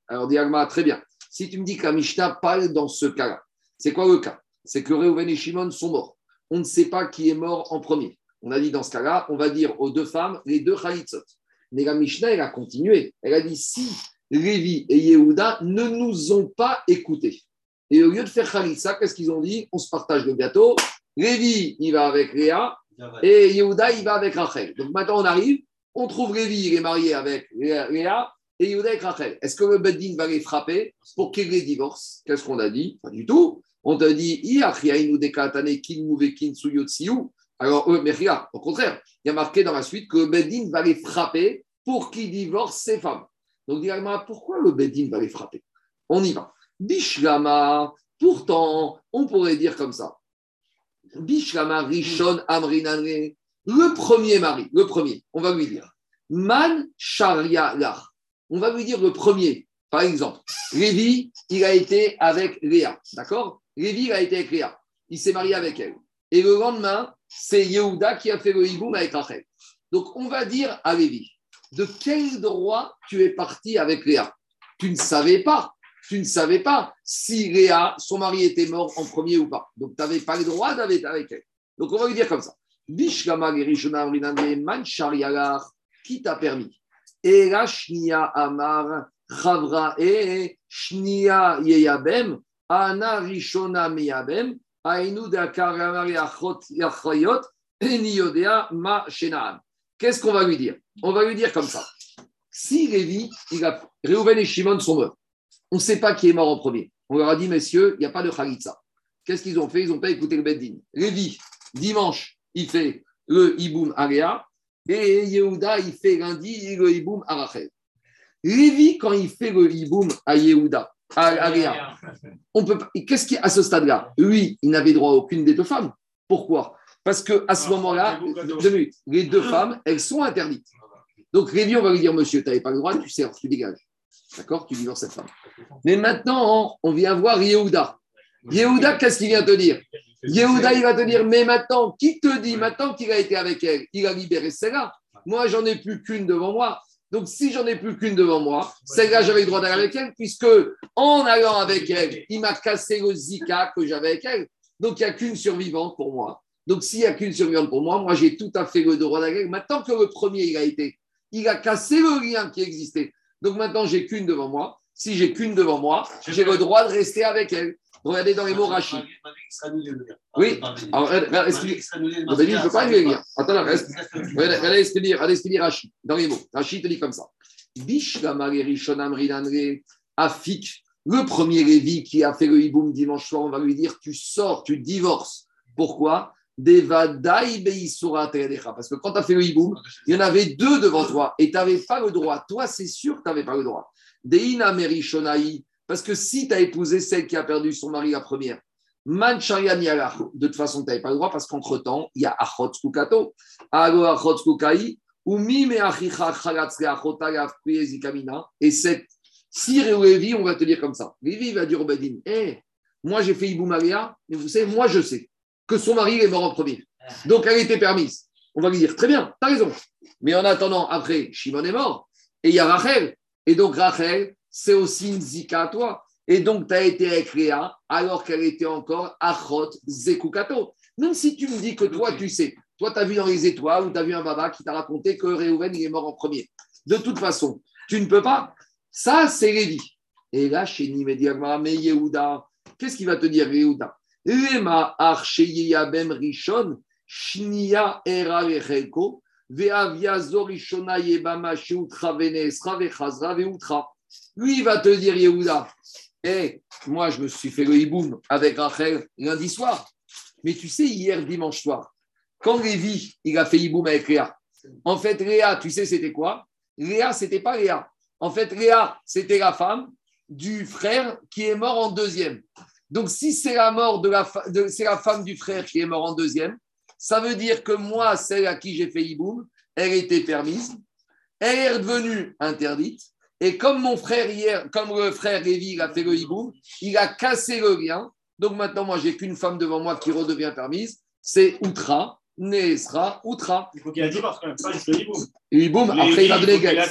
Speaker 1: Alors, dit Agmara, très bien. Si tu me dis que la Mishnah parle dans ce cas-là, c'est quoi le cas? C'est que Reuven et Shimon sont morts. On ne sait pas qui est mort en premier. On a dit dans ce cas-là, on va dire aux deux femmes, les deux Khalitzot. Mais la Mishnah, elle a continué. Elle a dit si Lévi et Yehuda ne nous ont pas écoutés. Et au lieu de faire Khalitsa, qu'est-ce qu'ils ont dit? On se partage le gâteau. Lévi, il va avec Léa et Yehuda, il va avec Rachel. Donc maintenant, on arrive On trouve Révi, il est marié avec Léa et Yehuda avec Rachel. Est-ce que le Beddin va les frapper pour qu'il les divorce Qu'est-ce qu'on a dit? Pas du tout. On te dit, alors, eux, mais regarde, au contraire, il y a marqué dans la suite que le Beddin va les frapper pour qu'ils divorcent ses femmes. Donc, directement, pourquoi le Beddin va les frapper? On y va. Bishlama, pourtant, on pourrait dire comme ça. Bishlama Rishon Amrinane, le premier mari, le premier, on va lui dire. Man Sharia Lach. On va lui dire le premier. Par exemple, Lévi, il a été avec Léa. D'accord? Lévi, a été avec Léa. Il s'est marié avec elle. Et le lendemain, c'est Yehuda qui a fait le hiboum avec Rachel. Donc, on va dire à Lévi, de quel droit tu es parti avec Léa? Tu ne savais pas. Tu ne savais pas si Léa, son mari était mort en premier ou pas. Donc, tu n'avais pas le droit d'être avec elle. Donc, on va lui dire comme ça. Qui t'a permis? Shnia Amar, Chavra Shnia Yeyabem, Qu'est-ce qu'on va lui dire? On va lui dire comme ça. Si Révi, il a, Réhouven et Shimon sont morts, on ne sait pas qui est mort en premier. On leur a dit, messieurs, il n'y a pas de Khalitsa. Qu'est-ce qu'ils ont fait? Ils n'ont pas écouté le Beddin. Révi, dimanche, il fait le Iboum Aréa et Yehuda, il fait lundi le Iboum à Rachel. Lévi, quand il fait le Iboum à Yehuda, à, On peut Qu'est-ce qui à ce stade-là Lui, il n'avait droit à aucune des deux femmes? Pourquoi? Parce que à ce moment-là, les deux femmes, elles sont interdites. Donc Révi, on va lui dire, monsieur, tu n'avais pas le droit, tu sers, tu dégages. D'accord? Tu divorces cette femme. Mais maintenant, on vient voir Yehuda. Yehuda, qu'est-ce qu'il vient te dire? Yehuda, il va te dire, mais maintenant, qui te dit maintenant qu'il a été avec elle Il a libéré celle-là. Moi, j'en ai plus qu'une devant moi. Donc, si j'en ai plus qu'une devant moi, celle-là, j'avais le droit d'aller avec elle, puisque en allant avec elle, il m'a cassé le Zika que j'avais avec elle. Donc, il n'y a qu'une survivante pour moi. Donc, s'il n'y a qu'une survivante pour moi, moi, j'ai tout à fait le droit d'aller. Maintenant que le premier, il a été, il a cassé le lien qui existait. Donc, maintenant, j'ai qu'une devant moi. Si j'ai qu'une devant moi, j'ai le droit de rester avec elle. Regardez dans les mots Rachid. Oui, alors regardez ce ne peut pas le lien. Attends, regardez ce que dit Rachid dans les mots. Rachid te dit comme ça. Afik, le premier Lévi qui a fait le hiboum dimanche soir, on va lui dire tu sors, tu divorces. Pourquoi? Parce que quand tu as fait le hiboum, il y en avait deux devant toi et tu n'avais pas le droit. Toi, c'est sûr que tu n'avais pas le droit. Deina Merishonaï, parce que si tu as épousé celle qui a perdu son mari la première, de toute façon, tu n'avais pas le droit parce qu'entre-temps, il y a Achot Kukato. Alo Achot Kukai, ou Mime Achicha Achota Zikamina. Et cette, si Lévi, on va te dire comme ça. Lévi va dire au Badin, hé, moi j'ai fait Ibou Maria, mais vous savez, moi je sais que son mari est mort en premier. Donc elle était permise. On va lui dire, très bien, tu as raison. Mais en attendant, après, Shimon est mort. Et il y a Rachel. Et donc Rachel, c'est aussi une zika à toi. Et donc, tu as été avec Réa alors qu'elle était encore Achot Zekukato. Même si tu me dis que toi, tu sais, toi, tu as vu dans les étoiles ou tu as vu un baba qui t'a raconté que Réhouven, il est mort en premier. De toute façon, tu ne peux pas. Ça, c'est Lévi. Et là, chez Nimediagma, mais Yehuda, qu'est-ce qu'il va te dire, Yehuda? Lema Archeyabem Rishon, Shnia Era Rechelko, Veavia Zorishona Yebama Sheutra Venesra Vechazra Veutra. Lui, il va te dire, Yehuda, hé, moi, je me suis fait le hiboum avec Rachel lundi soir. Mais tu sais, hier, dimanche soir, quand Lévi, il a fait hiboum avec Léa, en fait, Léa, tu sais, c'était quoi? Léa, c'était pas Léa. En fait, Léa, c'était la femme du frère qui est mort en deuxième. Donc, si c'est la mort de la, c'est la femme du frère qui est mort en deuxième, ça veut dire que moi, celle à qui j'ai fait hiboum, elle était permise, elle est devenue interdite, et comme mon frère hier, comme le frère Lévi, il a fait le hibou, il a cassé le lien. Donc maintenant, moi, j'ai qu'une femme devant moi qui redevient permise. C'est Outra, Nesra, Outra.
Speaker 2: Il faut qu'il a dit parce que ça, il fait le hiboum.
Speaker 1: Hiboum, après, il va donner
Speaker 2: gagne.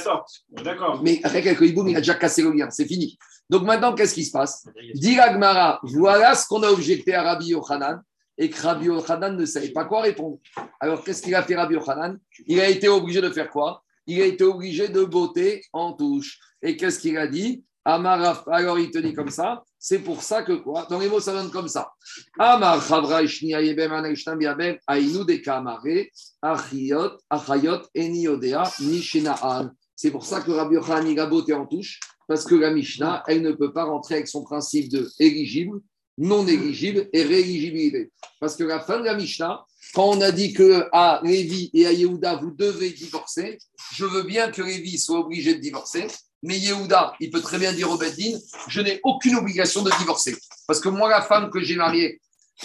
Speaker 2: D'accord.
Speaker 1: Mais après quelques hiboum, il a déjà cassé le lien. C'est fini. Donc maintenant, qu'est-ce qui se passe? Dit Agmara, voilà ce qu'on a objecté à Rabbi Yochanan et que Rabbi Yochanan ne savait pas quoi répondre. Alors, qu'est-ce qu'il a fait Rabbi Yochanan? Il a été obligé de faire quoi? Il a été obligé de botter en touche. Et qu'est-ce qu'il a dit? Alors il te dit comme ça, C'est pour ça que quoi? Dans les mots, ça donne comme ça. Amar. C'est pour ça que Rabbi Yochanan il a en touche, parce que la Mishnah, elle ne peut pas rentrer avec son principe de éligible, non éligible et rééligibilité. Parce que la fin de la Mishnah, quand on a dit que à Lévi et à Yehuda, vous devez divorcer, je veux bien que Lévi soit obligé de divorcer, mais Yehuda, il peut très bien dire au je n'ai aucune obligation de divorcer. Parce que moi, la femme que j'ai mariée,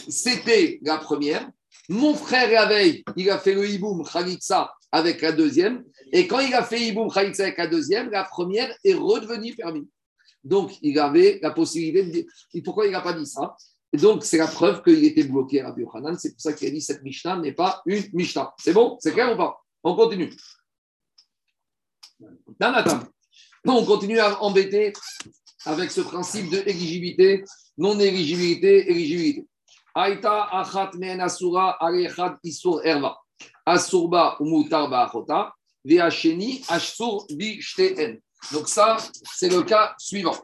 Speaker 1: c'était la première. Mon frère, la veille, il a fait le hiboum Khalitsa avec la deuxième. Et quand il a fait hiboum Khalitsa avec la deuxième, la première est redevenue permis. Donc, il avait la possibilité de dire. Pourquoi il n'a pas dit ça? Donc, c'est la preuve qu'il était bloqué à Rabbi. C'est pour ça qu'il a dit cette Mishnah n'est pas une Mishnah. C'est bon? C'est clair ou pas? On continue. Non, on continue à embêter avec ce principe de éligibilité, non-éligibilité, éligibilité. Aïta achat men asura isur erva. Asurba umutar ba'achota. Ve'asheni ashur bi. Donc ça, c'est le cas suivant.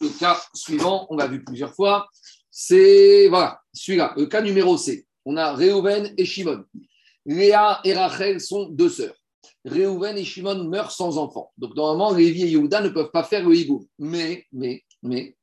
Speaker 1: Le cas suivant, on l'a vu plusieurs fois, c'est voilà, celui-là, le cas numéro C. On a Réhouven et Shimon. Léa et Rachel sont deux sœurs. Réhouven et Shimon meurent sans enfant. Donc normalement, Lévi et Yehuda ne peuvent pas faire le hibou. Mais, mais, mais,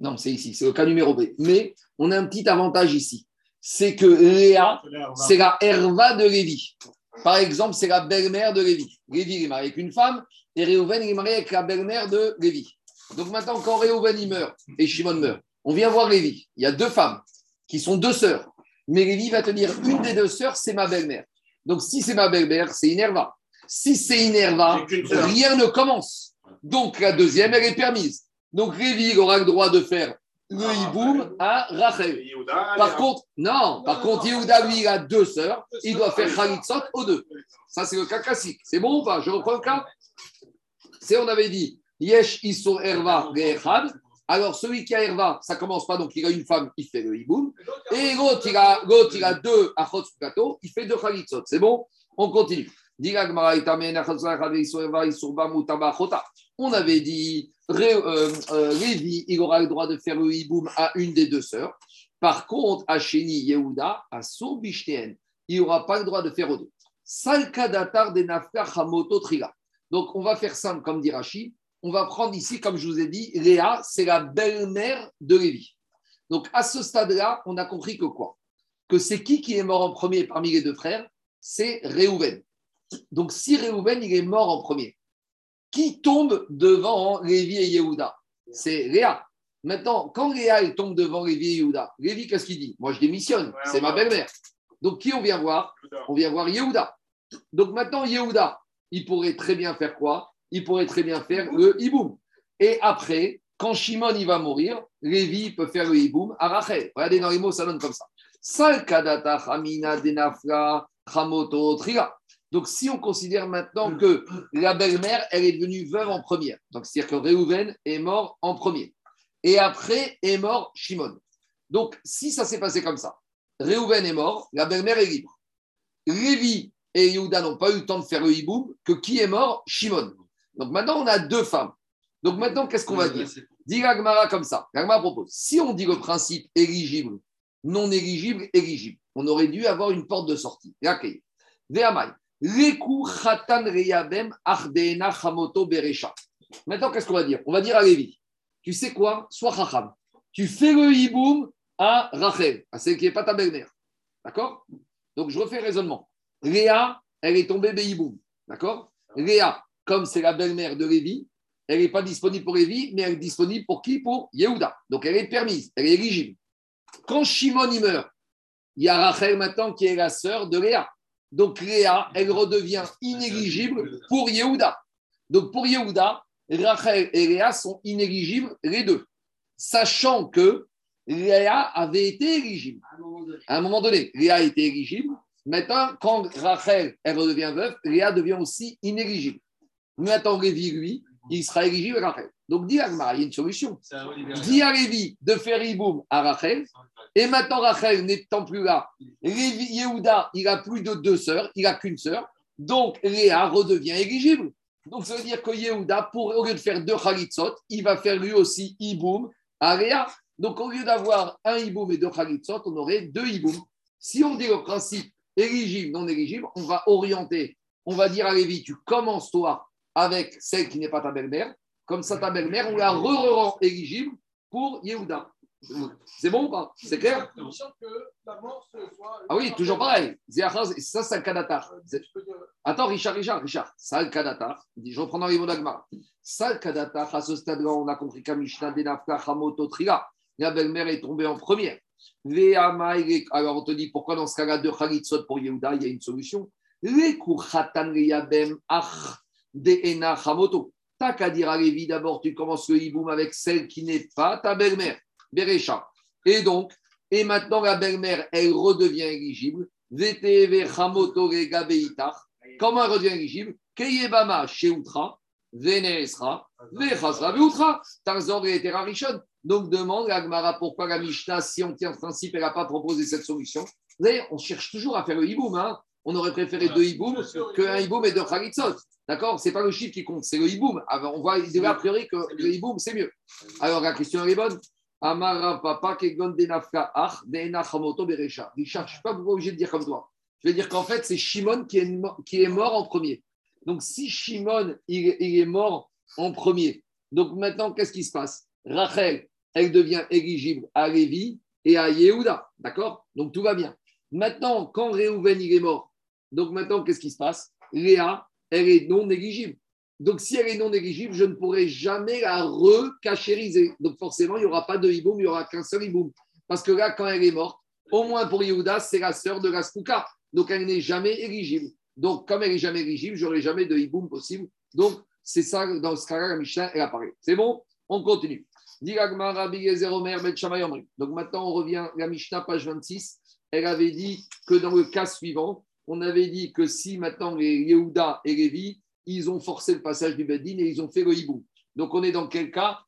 Speaker 1: non, c'est ici, c'est le cas numéro B. Mais on a un petit avantage ici. C'est que Léa, c'est la herva de Lévi. Par exemple, c'est la belle-mère de Lévi. Lévi est marié avec une femme et Réhouven est marié avec la belle-mère de Lévi. Donc maintenant, quand Réhouven il meurt et Shimon meurt, on vient voir Lévi. Il y a deux femmes qui sont deux sœurs. Mais Lévi va te dire une des deux sœurs, c'est ma belle-mère. Donc si c'est ma belle-mère, c'est Inerva. Si c'est Inerva, rien ne commence. Donc la deuxième, elle est permise. Donc Lévi aura le droit de faire le
Speaker 2: Ah,
Speaker 1: hiboum à Rachel.
Speaker 2: Yehuda,
Speaker 1: Par contre, non, par contre, Yehuda, lui, il a deux sœurs, il doit faire Khalitzot aux deux. Ça, c'est le cas classique. C'est bon ou pas? Je reprends le cas? C'est, on avait dit, Yesh Isur Erva. Alors, celui qui a Erva, ça commence pas, donc il a une femme, il fait le hiboum. Et l'autre, il a, il a deux Achot il fait deux Khalitzot. C'est bon? On continue. On avait dit, euh, euh, Lévi, il aura le droit de faire le hiboum à une des deux sœurs. Par contre, à Sheni Yehuda, à Sourbishteen, il n'aura pas le droit de faire aux deux. Salkadatar de Nafka Hamoto Trila. Donc, on va faire simple, comme dit Rachid. On va prendre ici, comme je vous ai dit, Léa, c'est la belle-mère de Lévi. Donc, à ce stade-là, on a compris que quoi? Que c'est qui qui est mort en premier parmi les deux frères? C'est Réhouven. Donc, si Réhouven, il est mort en premier, qui tombe devant Lévi et Yehuda? C'est Léa. Maintenant, quand Léa elle tombe devant Lévi et Yehuda, Lévi, qu'est-ce qu'il dit? Moi, je démissionne,
Speaker 2: Ouais,
Speaker 1: c'est ma belle-mère. Donc, qui on vient voir?
Speaker 2: Yehuda.
Speaker 1: On vient voir Yehuda. Donc, maintenant, Yehuda, il pourrait très bien faire quoi? Il pourrait très bien faire le hiboum. Et après, quand Shimon il va mourir, Lévi peut faire le hiboum à Rachel. Regardez dans les mots, ça donne comme ça. Donc, si on considère maintenant que la belle-mère, elle est devenue veuve en première, donc c'est-à-dire que Réhouven est mort en premier, et après est mort Shimon. Donc, si ça s'est passé comme ça, Réhouven est mort, la belle-mère est libre. Lévi et Yehuda n'ont pas eu le temps de faire le hiboum, que qui est mort? Shimon. Donc maintenant, on a deux femmes. Donc maintenant, qu'est-ce qu'on va dire Dit l'Agmara comme ça. L'Agmara propose si on dit le principe éligible, non éligible, éligible, on aurait dû avoir une porte de sortie. Maintenant, qu'est-ce qu'on va dire? On va dire à Lévi tu sais quoi? Sois chacham. Tu fais le hiboum à Rachel, à celle qui n'est pas ta belle-mère. D'accord? Donc, je refais le raisonnement. Léa, elle est tombée Behiboum. D'accord? Léa, comme c'est la belle-mère de Lévi, elle n'est pas disponible pour Lévi, mais elle est disponible pour qui? Pour Yehuda. Donc, elle est permise, elle est éligible. Quand Shimon y meurt, il y a Rachel maintenant qui est la sœur de Léa. Donc, Léa, elle redevient inéligible pour Yehuda. Donc, pour Yehuda, Rachel et Léa sont inéligibles les deux. Sachant que Léa avait été éligible. À un moment donné, Léa était éligible. Maintenant, quand Rachel elle redevient veuve, Léa devient aussi inéligible. Maintenant, Lévi, lui, il sera éligible à Rachel. Donc, dis Agmara, il y a une solution. Dis à Lévi de faire Iboum à Rachel. Et maintenant, Rachel n'étant plus là, Lévi, Yehuda, il a plus de deux sœurs, il a qu'une sœur. Donc, Léa redevient éligible. Donc, ça veut dire que Yehuda, pour, au lieu de faire deux Khalitzot, il va faire lui aussi Iboum à Réa. Donc, au lieu d'avoir un Iboum et deux Khalitzot, on aurait deux Iboum. Si on dit le principe éligible, non éligible, on va orienter. On va dire à Lévi, tu commences toi avec celle qui n'est pas ta belle-mère. Comme ça, ta belle-mère, on la re-rend éligible pour Yehuda. C'est bon ou pas? C'est clair? Ah oui, toujours pareil. Ça, c'est un kadatar. Attends, Richard, Richard, Richard. Ça, le kadatar. Je reprends dans les mots d'Agmar. Ça, le kadatar, à ce stade-là, on a compris qu'à Mishnah, Hamoto, Triga, la belle-mère est tombée en première. Alors, on te dit pourquoi dans ce cas-là, de Khalitzot pour Yehuda, il y a une solution? Les Khatan Yabem, Ach, Deena, Hamoto. T'as qu'à dire à Lévi, d'abord, tu commences le hiboum avec celle qui n'est pas ta belle-mère. Berecha. Et donc, et maintenant la belle-mère, elle redevient éligible. VTV Comment elle redevient éligible? Keyebama Sheutra, Venesra, Vechasra, Veutra. Tarzor et Terrarichon. Donc demande à Gmara pourquoi la Mishnah, si on tient le principe, elle n'a pas proposé cette solution. Vous on cherche toujours à faire le hiboum. Hein on aurait préféré deux hiboum qu'un hiboum et deux khalitzot. D'accord? C'est pas le chiffre qui compte, c'est le hiboum. On voit a priori que le hiboum, c'est mieux. Alors, la question est bonne. Amara papa kegon berecha. Richard, je ne suis pas obligé de dire comme toi. Je vais dire qu'en fait, c'est Shimon qui est, qui est mort en premier. Donc, si Shimon, il, est mort en premier, donc maintenant, qu'est-ce qui se passe? Rachel, elle devient éligible à Lévi et à Yehuda. D'accord? Donc, tout va bien. Maintenant, quand Réhouven, il est mort, donc maintenant, qu'est-ce qui se passe? Léa, elle est non éligible. Donc, si elle est non éligible, je ne pourrai jamais la recachériser. Donc, forcément, il n'y aura pas de hiboum, il n'y aura qu'un seul hiboum. Parce que là, quand elle est morte, au moins pour Yehuda, c'est la sœur de la. Donc, elle n'est jamais éligible. Donc, comme elle n'est jamais éligible, je n'aurai jamais de hiboum possible. Donc, c'est ça, dans ce cas-là, la Mishnah, elle apparaît. C'est bon? On continue. Donc, maintenant, on revient, la Mishnah, page 26. Elle avait dit que dans le cas suivant, on avait dit que si maintenant les Yehuda et Lévi, ils ont forcé le passage du Bedin et ils ont fait le hibou. Donc on est dans quel cas?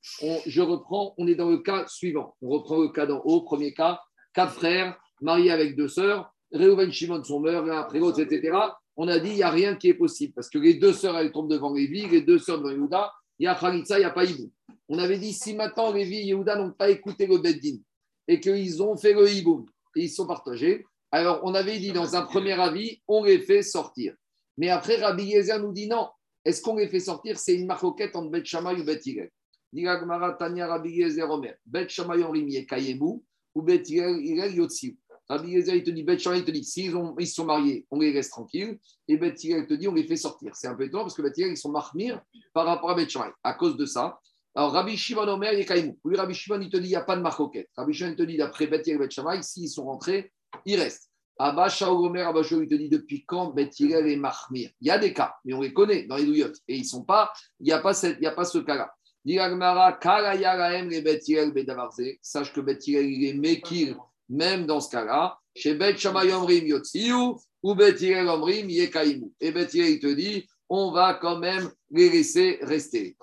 Speaker 1: Je reprends, on est dans le cas suivant. On reprend le cas d'en haut, premier cas, quatre frères mariés avec deux sœurs, Reuven Shimon sont morts l'un après l'autre, etc. On a dit il n'y a rien qui est possible parce que les deux sœurs elles tombent devant Lévi, les deux sœurs devant Yehuda, il y a Khalitsa, il n'y a pas hibou. On avait dit si maintenant Lévi et Yehuda n'ont pas écouté le Bedin et qu'ils ont fait le hibou et ils sont partagés, alors, on avait dit dans un premier avis, on les fait sortir. Mais après, Rabbi Yezer nous dit non. Est-ce qu'on les fait sortir? C'est une marcoquette entre Bet Shammai ou Bet Yirel. Tanya Rabbi Yezer Omer. Bet Shammai Orim Yekayemu ou Bet Yirel Yotziu. Rabbi Yezer, il te dit, Bet il te dit, s'ils ils sont mariés, on les laisse tranquilles. Et Bet Yirel te dit, on les fait sortir. C'est un peu étonnant parce que Bet Yirel, ils sont marmir par rapport à Bet Shammai. À cause de ça, alors, Rabbi Shimon Omer, Yekayemu. Oui, Rabbi Shimon, il te dit, il n'y a pas de marcoquette. Rabbi Shimon, il te dit, d'après Bet Yirel et Bet Shammai, s'ils sont rentrés, il reste. Abba Omer, Abba il te dit depuis quand Bet et Mahmir Il y a des cas, mais on les connaît dans les douillottes. Et ils sont pas, il n'y a, pas cette, il y a pas ce cas-là. Sache que Bet il est Mekir, même dans ce cas-là. Chez Bet Shammai Omrim Yotziu ou Bet Omrim Yekaimu. Et Bet il te dit on va quand même les laisser rester.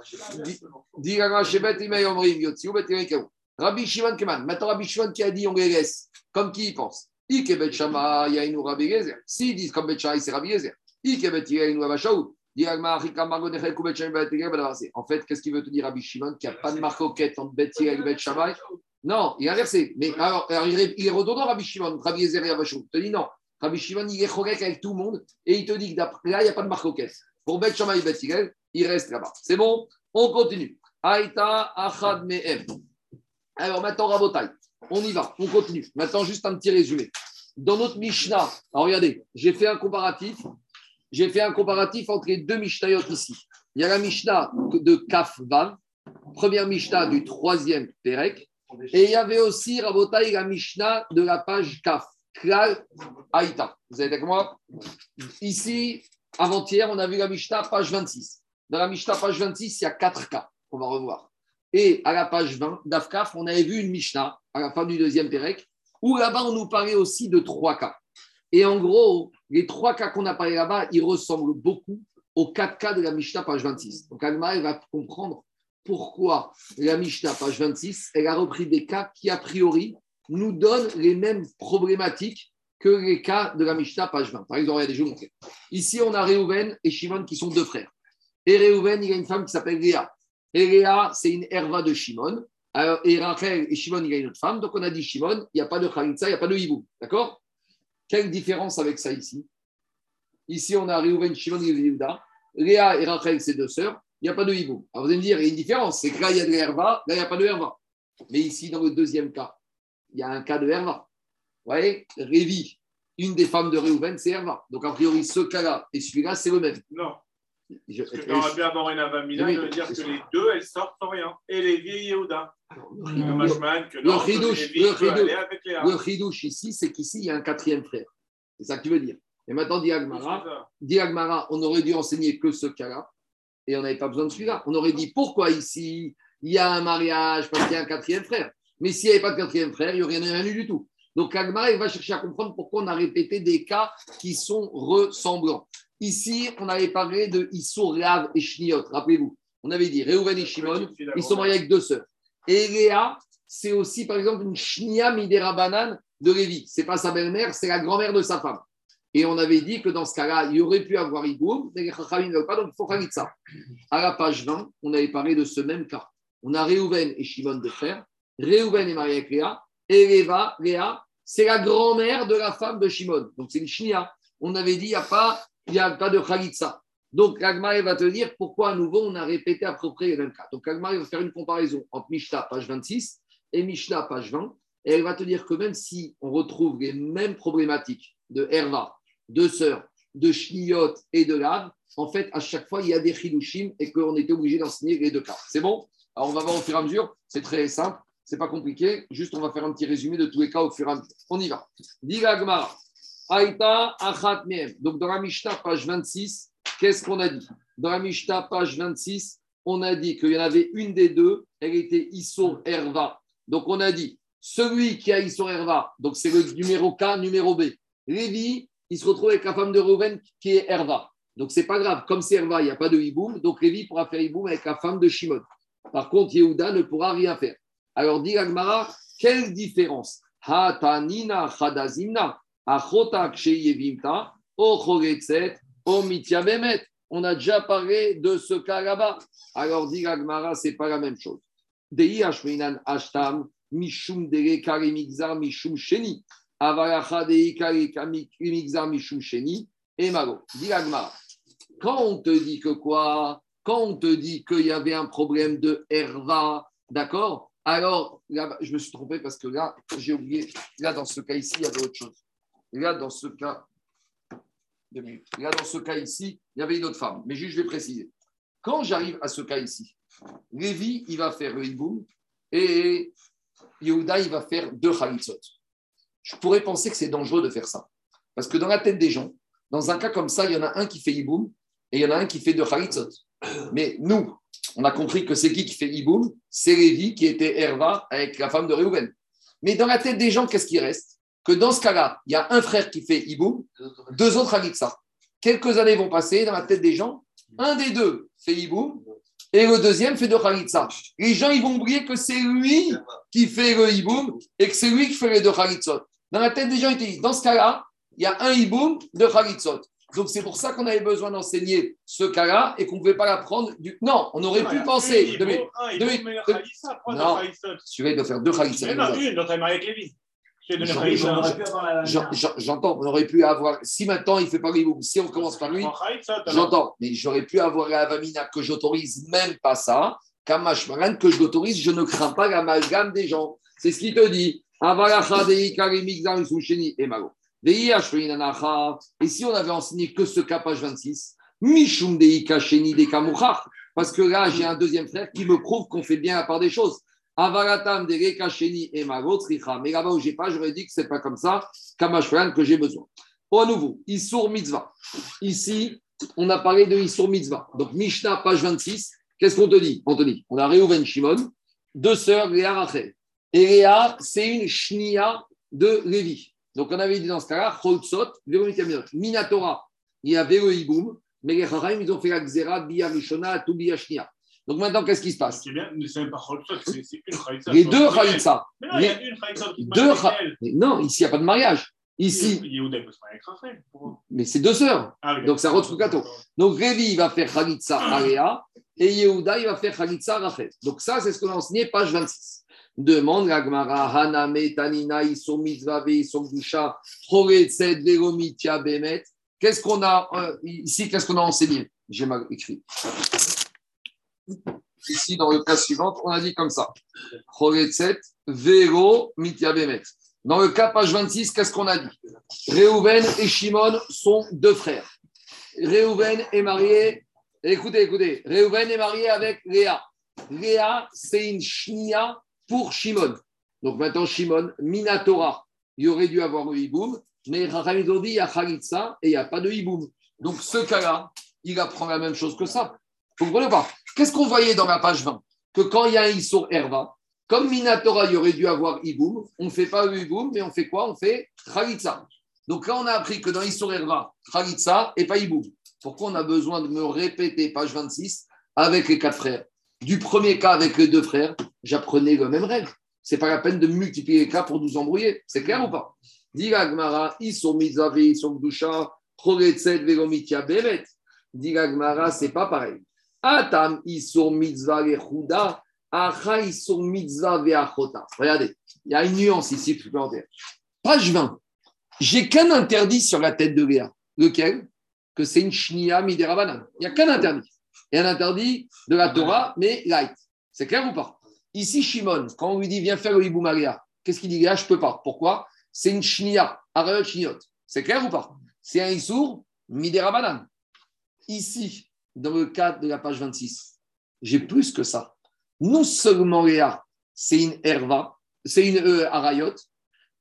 Speaker 1: Rabbi Shimon Keman. Maintenant, Rabbi Shimon qui a dit on les laisse. Comme qui y pense? S'ils disent comme Bet c'est Rabbi Yezer. En fait, qu'est-ce qu'il veut te dire Rabbi Shimon Qu'il n'y a pas de marcoquette entre Bet et Bet Shammai Non, il a inversé. Mais alors, il est redondant Rabbi Shimon, Rabbi Yezer et Abashou. Il te dit non. Rabbi Shimon, il est chorek avec tout le monde et il te dit que là, il n'y a pas de marcoquette. Pour Bet et Bet il reste là-bas. C'est bon? On continue. Aïta Achad Me'em. Alors maintenant, Rabotai. On y va, on continue. Maintenant, juste un petit résumé. Dans notre Mishnah, alors regardez, j'ai fait un comparatif. J'ai fait un comparatif entre les deux Mishnayot ici. Il y a la Mishnah de Kaf Van, première Mishnah du troisième Perek, et il y avait aussi Rabotai la Mishnah de la page Kaf, Klal Aïta. Vous êtes avec moi Ici, avant-hier, on a vu la Mishnah page 26. Dans la Mishnah page 26, il y a quatre cas qu'on va revoir. Et à la page 20 d'Afkaf, on avait vu une Mishnah à la fin du deuxième Pérec, où là-bas, on nous parlait aussi de trois cas. Et en gros, les trois cas qu'on a parlé là-bas, ils ressemblent beaucoup aux quatre cas de la Mishnah, page 26. Donc, Alma, va comprendre pourquoi la Mishnah, page 26, elle a repris des cas qui, a priori, nous donnent les mêmes problématiques que les cas de la Mishnah, page 20. Par exemple, regardez, je vais vous montrer. Ici, on a Réhouven et Shimon qui sont deux frères. Et Réhouven, il a une femme qui s'appelle Léa. Et Léa, c'est une herva de Shimon. Alors, et Rachel et Shimon, il a une autre femme. Donc, on a dit Shimon, il n'y a pas de Khalitsa, il n'y a pas de Hibou. D'accord? Quelle différence avec ça ici? Ici, on a Réhouven, Shimon et Yehuda. Léa et Rachel, c'est deux sœurs. Il n'y a pas de hibou. Alors, vous allez me dire, il y a une différence. C'est que là, il y a de l'herva, là, il n'y a pas de herva. Mais ici, dans le deuxième cas, il y a un cas de herva. Vous voyez? Révi, une des femmes de Réhouven, c'est herva. Donc, a priori, ce cas-là et celui-là, c'est le même.
Speaker 2: Non.
Speaker 1: Je-
Speaker 2: Parce que dans Rabbi Amorin Avamina,
Speaker 1: Oui.
Speaker 2: ça veut dire que les deux, elles sortent sans rien. Et les vieilles Yehuda. Le
Speaker 1: chidouche, le ici, c'est qu'ici, il y a un quatrième frère. C'est ça que tu veux dire. Et maintenant, dit Agmara, dit Agmara, on aurait dû enseigner que ce cas-là, et on n'avait pas besoin de celui-là. On aurait dit pourquoi ici, il y a un mariage parce qu'il y a un quatrième frère? Mais s'il n'y avait pas de quatrième frère, il n'y aurait rien eu du tout. Donc Agmara, il va chercher à comprendre pourquoi on a répété des cas qui sont ressemblants. Ici, on avait parlé de Issour, Rav et Shniot. Rappelez-vous, on avait dit Reuven et Shimon, ils sont mariés avec deux sœurs. Et Léa, c'est aussi, par exemple, une Shnia Midera Banane de Lévi. C'est pas sa belle-mère, c'est la grand-mère de sa femme. Et on avait dit que dans ce cas-là, il aurait pu avoir Iboum, mais les Chachamim ne veulent pas, donc il faut ça. À la page 20, on avait parlé de ce même cas. On a Réhouven et Shimon de frères. Réhouven est marié avec Léa. Et Léva, Léa, c'est la grand-mère de la femme de Shimon. Donc c'est une Shnia. On avait dit, il n'y a, pas- il y a pas de Khalitsa. Donc Agmar va te dire pourquoi à nouveau on a répété à peu près les mêmes cas. Donc Agmar va faire une comparaison entre Mishnah, page 26, et Mishnah, page 20. Et elle va te dire que même si on retrouve les mêmes problématiques de Herva, de sœurs, de Shniot et de Lav, en fait, à chaque fois, il y a des Chidushim et qu'on était obligé d'enseigner les deux cas. C'est bon? Alors, on va voir au fur et à mesure. C'est très simple. C'est pas compliqué. Juste, on va faire un petit résumé de tous les cas au fur et à mesure. On y va. Diga. Aïta Achat. Donc, dans la Mishnah, page 26, qu'est-ce qu'on a dit? Dans la Mishnah, page 26, on a dit qu'il y en avait une des deux, elle était Issour Herva. Donc, on a dit, celui qui a Issour Herva, donc c'est le numéro K, numéro B. Lévi, il se retrouve avec la femme de Reuven qui est Herva. Donc, c'est pas grave. Comme c'est Herva, il n'y a pas de Hiboum. Donc, Lévi pourra faire Hiboum avec la femme de Shimon. Par contre, Yehuda ne pourra rien faire. Alors, dit Agmara, quelle différence? Ha tanina On a déjà parlé de ce cas là-bas. Alors, dit Agmara, c'est pas la même chose. Dei ashminan ashtam, mishum dere karimigzar, mishum sheni. Avaracha dei karimigzar, mishum sheni. Et Mago. Dit Agmara. Quand on te dit que quoi? Quand on te dit qu'il y avait un problème de herva, d'accord? Alors, là, je me suis trompé parce que là, j'ai oublié. Là, dans ce cas ici, il y avait autre chose. Là, dans ce cas. Là, dans ce cas ici, il y avait une autre femme. Mais juste, je vais préciser. Quand j'arrive à ce cas ici, Lévi, il va faire le hiboum et Yehuda, il va faire deux khalitzot. Je pourrais penser que c'est dangereux de faire ça. Parce que dans la tête des gens, dans un cas comme ça, il y en a un qui fait hiboum et il y en a un qui fait deux khalitzot. Mais nous, on a compris que c'est qui qui fait hiboum? C'est Lévi qui était Herva avec la femme de Réhouven. Mais dans la tête des gens, qu'est-ce qui reste? Que dans ce cas-là, il y a un frère qui fait hiboum, deux autres khalitsa. Quelques années vont passer dans la tête des gens, un des deux fait hiboum et le deuxième fait de khalitsa. Les gens, ils vont oublier que c'est lui qui fait le hiboum et que c'est lui qui fait les deux khalitsot. Dans la tête des gens, ils te disent, dans ce cas-là, il y a un hiboum, deux khalitsot. Donc c'est pour ça qu'on avait besoin d'enseigner ce cas-là et qu'on ne pouvait pas l'apprendre du. Non, on aurait pu penser. Non. Il doit faire deux khalitsa.
Speaker 3: Mais non, une, l'autre est mariée avec Lévi.
Speaker 1: J'entends, on aurait pu avoir. Si maintenant il fait pas le hiboum, si on commence par lui, J'entends, mais j'aurais pu avoir la Avamina que j'autorise même pas ça. Kamashmaran que je l'autorise, je ne crains pas l'amalgame des gens. C'est ce qu'il te dit. Et si on avait enseigné que ce cas, page 26, Mishum dei kasheni de kamuchach. Parce que là, j'ai un deuxième frère qui me prouve qu'on fait bien la part des choses. Avalatam de kasheni et malo tzricha. Mais là-bas où j'ai pas, j'aurais dit que c'est pas comme ça. Kamashmaran que j'ai besoin. Au nouveau, Issour mitzvah. Ici, on a parlé de Issour Mitzvah. Donc, Mishnah, page 26, qu'est-ce qu'on te dit dit, on a Réhouven Shimon, deux sœurs, Léa Rachel. Et Léa, c'est une Shnia de Lévi. Donc, on avait dit dans ce cas-là, Cholzot. Minatora, il y avait le Hiboum, mais les ils ont fait la Xera, Bia Rishona, Shnia. Donc, maintenant, qu'est-ce qui se passe?
Speaker 2: C'est bien, mais c'est même pas Khalissa, c'est c'est une Khalissa.
Speaker 1: Les deux Khalitsa.
Speaker 2: Mais non, il y a une Khalissa qui se
Speaker 1: Deux
Speaker 2: marie avec
Speaker 1: Kha-
Speaker 2: elle.
Speaker 1: Mais Non, ici, il n'y a pas de mariage. Ici,
Speaker 3: Yehuda, il peut se marier avec Rachel. Pourquoi
Speaker 1: mais c'est deux sœurs.
Speaker 3: Ah oui,
Speaker 1: Donc, un autre gâteau. Donc, Révi, il va faire Khalitsa à Léa et Yehuda, il va faire Khalitsa à Rachel. Donc, ça, c'est ce qu'on a enseigné, page 26. Demande la Gemara, Haname, Tanina, Issom Mitzvah, Issom Dusha, Choretzet, Veromitia, Bemet. Qu'est-ce qu'on a euh, ici Qu'est-ce qu'on a enseigné? J'ai mal écrit. Ici, dans le cas suivant, on a dit comme ça. Dans le cas page 26, qu'est-ce qu'on a dit? Réhouven et Shimon sont deux frères. Réhouven est marié, écoutez, écoutez, Réhouven est marié avec Léa. Léa, c'est une shnia pour Shimon. Donc maintenant, Shimon, Minatora, il aurait dû avoir le hiboum, mais ont dit il y a Khalitsa et il n'y a pas de hiboum. Donc ce cas-là, il apprend la même chose que ça. Vous comprenez pas? Qu'est-ce qu'on voyait dans la page 20 Que quand il y a un Issour Herva, comme Minatora, il aurait dû avoir hiboum, on ne fait pas le hiboum, mais on fait quoi? On fait Khalitsa. Donc là, on a appris que dans Issour Herva, Khalitsa et pas hiboum. Pourquoi on a besoin de me répéter, page 26, avec les quatre frères? Du premier cas avec les deux frères, j'apprenais le même rêve. C'est pas la peine de multiplier les cas pour nous embrouiller. C'est clair ou pas? Dit la Gemara, ils sont gdusha, vegomitia, bemet. Dit la Gemara, c'est pas pareil. Atam, sont mitzvah, vechuda, acha, sont mitzvah, veachota. Regardez, il y a une nuance ici supplémentaire. Page 20. J'ai qu'un interdit sur la tête de Léa. Lequel? Que c'est une shnia miderabanan. Il n'y a qu'un interdit. Il y a un interdit de la Torah, mais light. C'est clair ou pas? Ici, Shimon, quand on lui dit viens faire le hibou Maria, qu'est-ce qu'il dit? Léa Je peux pas. Pourquoi? C'est une shnia, arayot shniot. C'est clair ou pas? C'est un issour miderabanan. Ici, dans le cadre de la page 26, j'ai plus que ça. Non seulement Léa, c'est une herva, c'est une euh, arayot,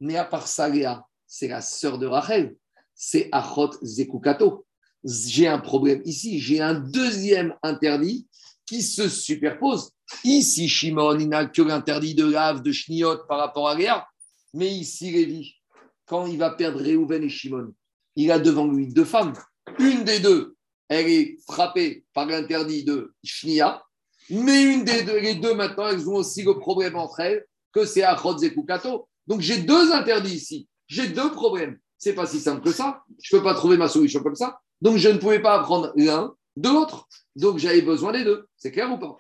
Speaker 1: mais à part ça, Léa, c'est la sœur de Rachel, c'est Achot Zekukato. J'ai un problème ici, j'ai un deuxième interdit qui se superpose. Ici, Shimon, il n'a que l'interdit de lave, de Shniot par rapport à Léa, mais ici, Lévi, quand il va perdre Réhouven et Shimon, il a devant lui deux femmes. Une des deux, elle est frappée par l'interdit de Shnia, mais une des deux, les deux maintenant, elles ont aussi le problème entre elles que c'est Achot Zekukato. Donc j'ai deux interdits ici, j'ai deux problèmes. C'est pas si simple que ça. Je ne peux pas trouver ma solution comme ça. Donc je ne pouvais pas apprendre l'un de l'autre. Donc j'avais besoin des deux. C'est clair ou pas?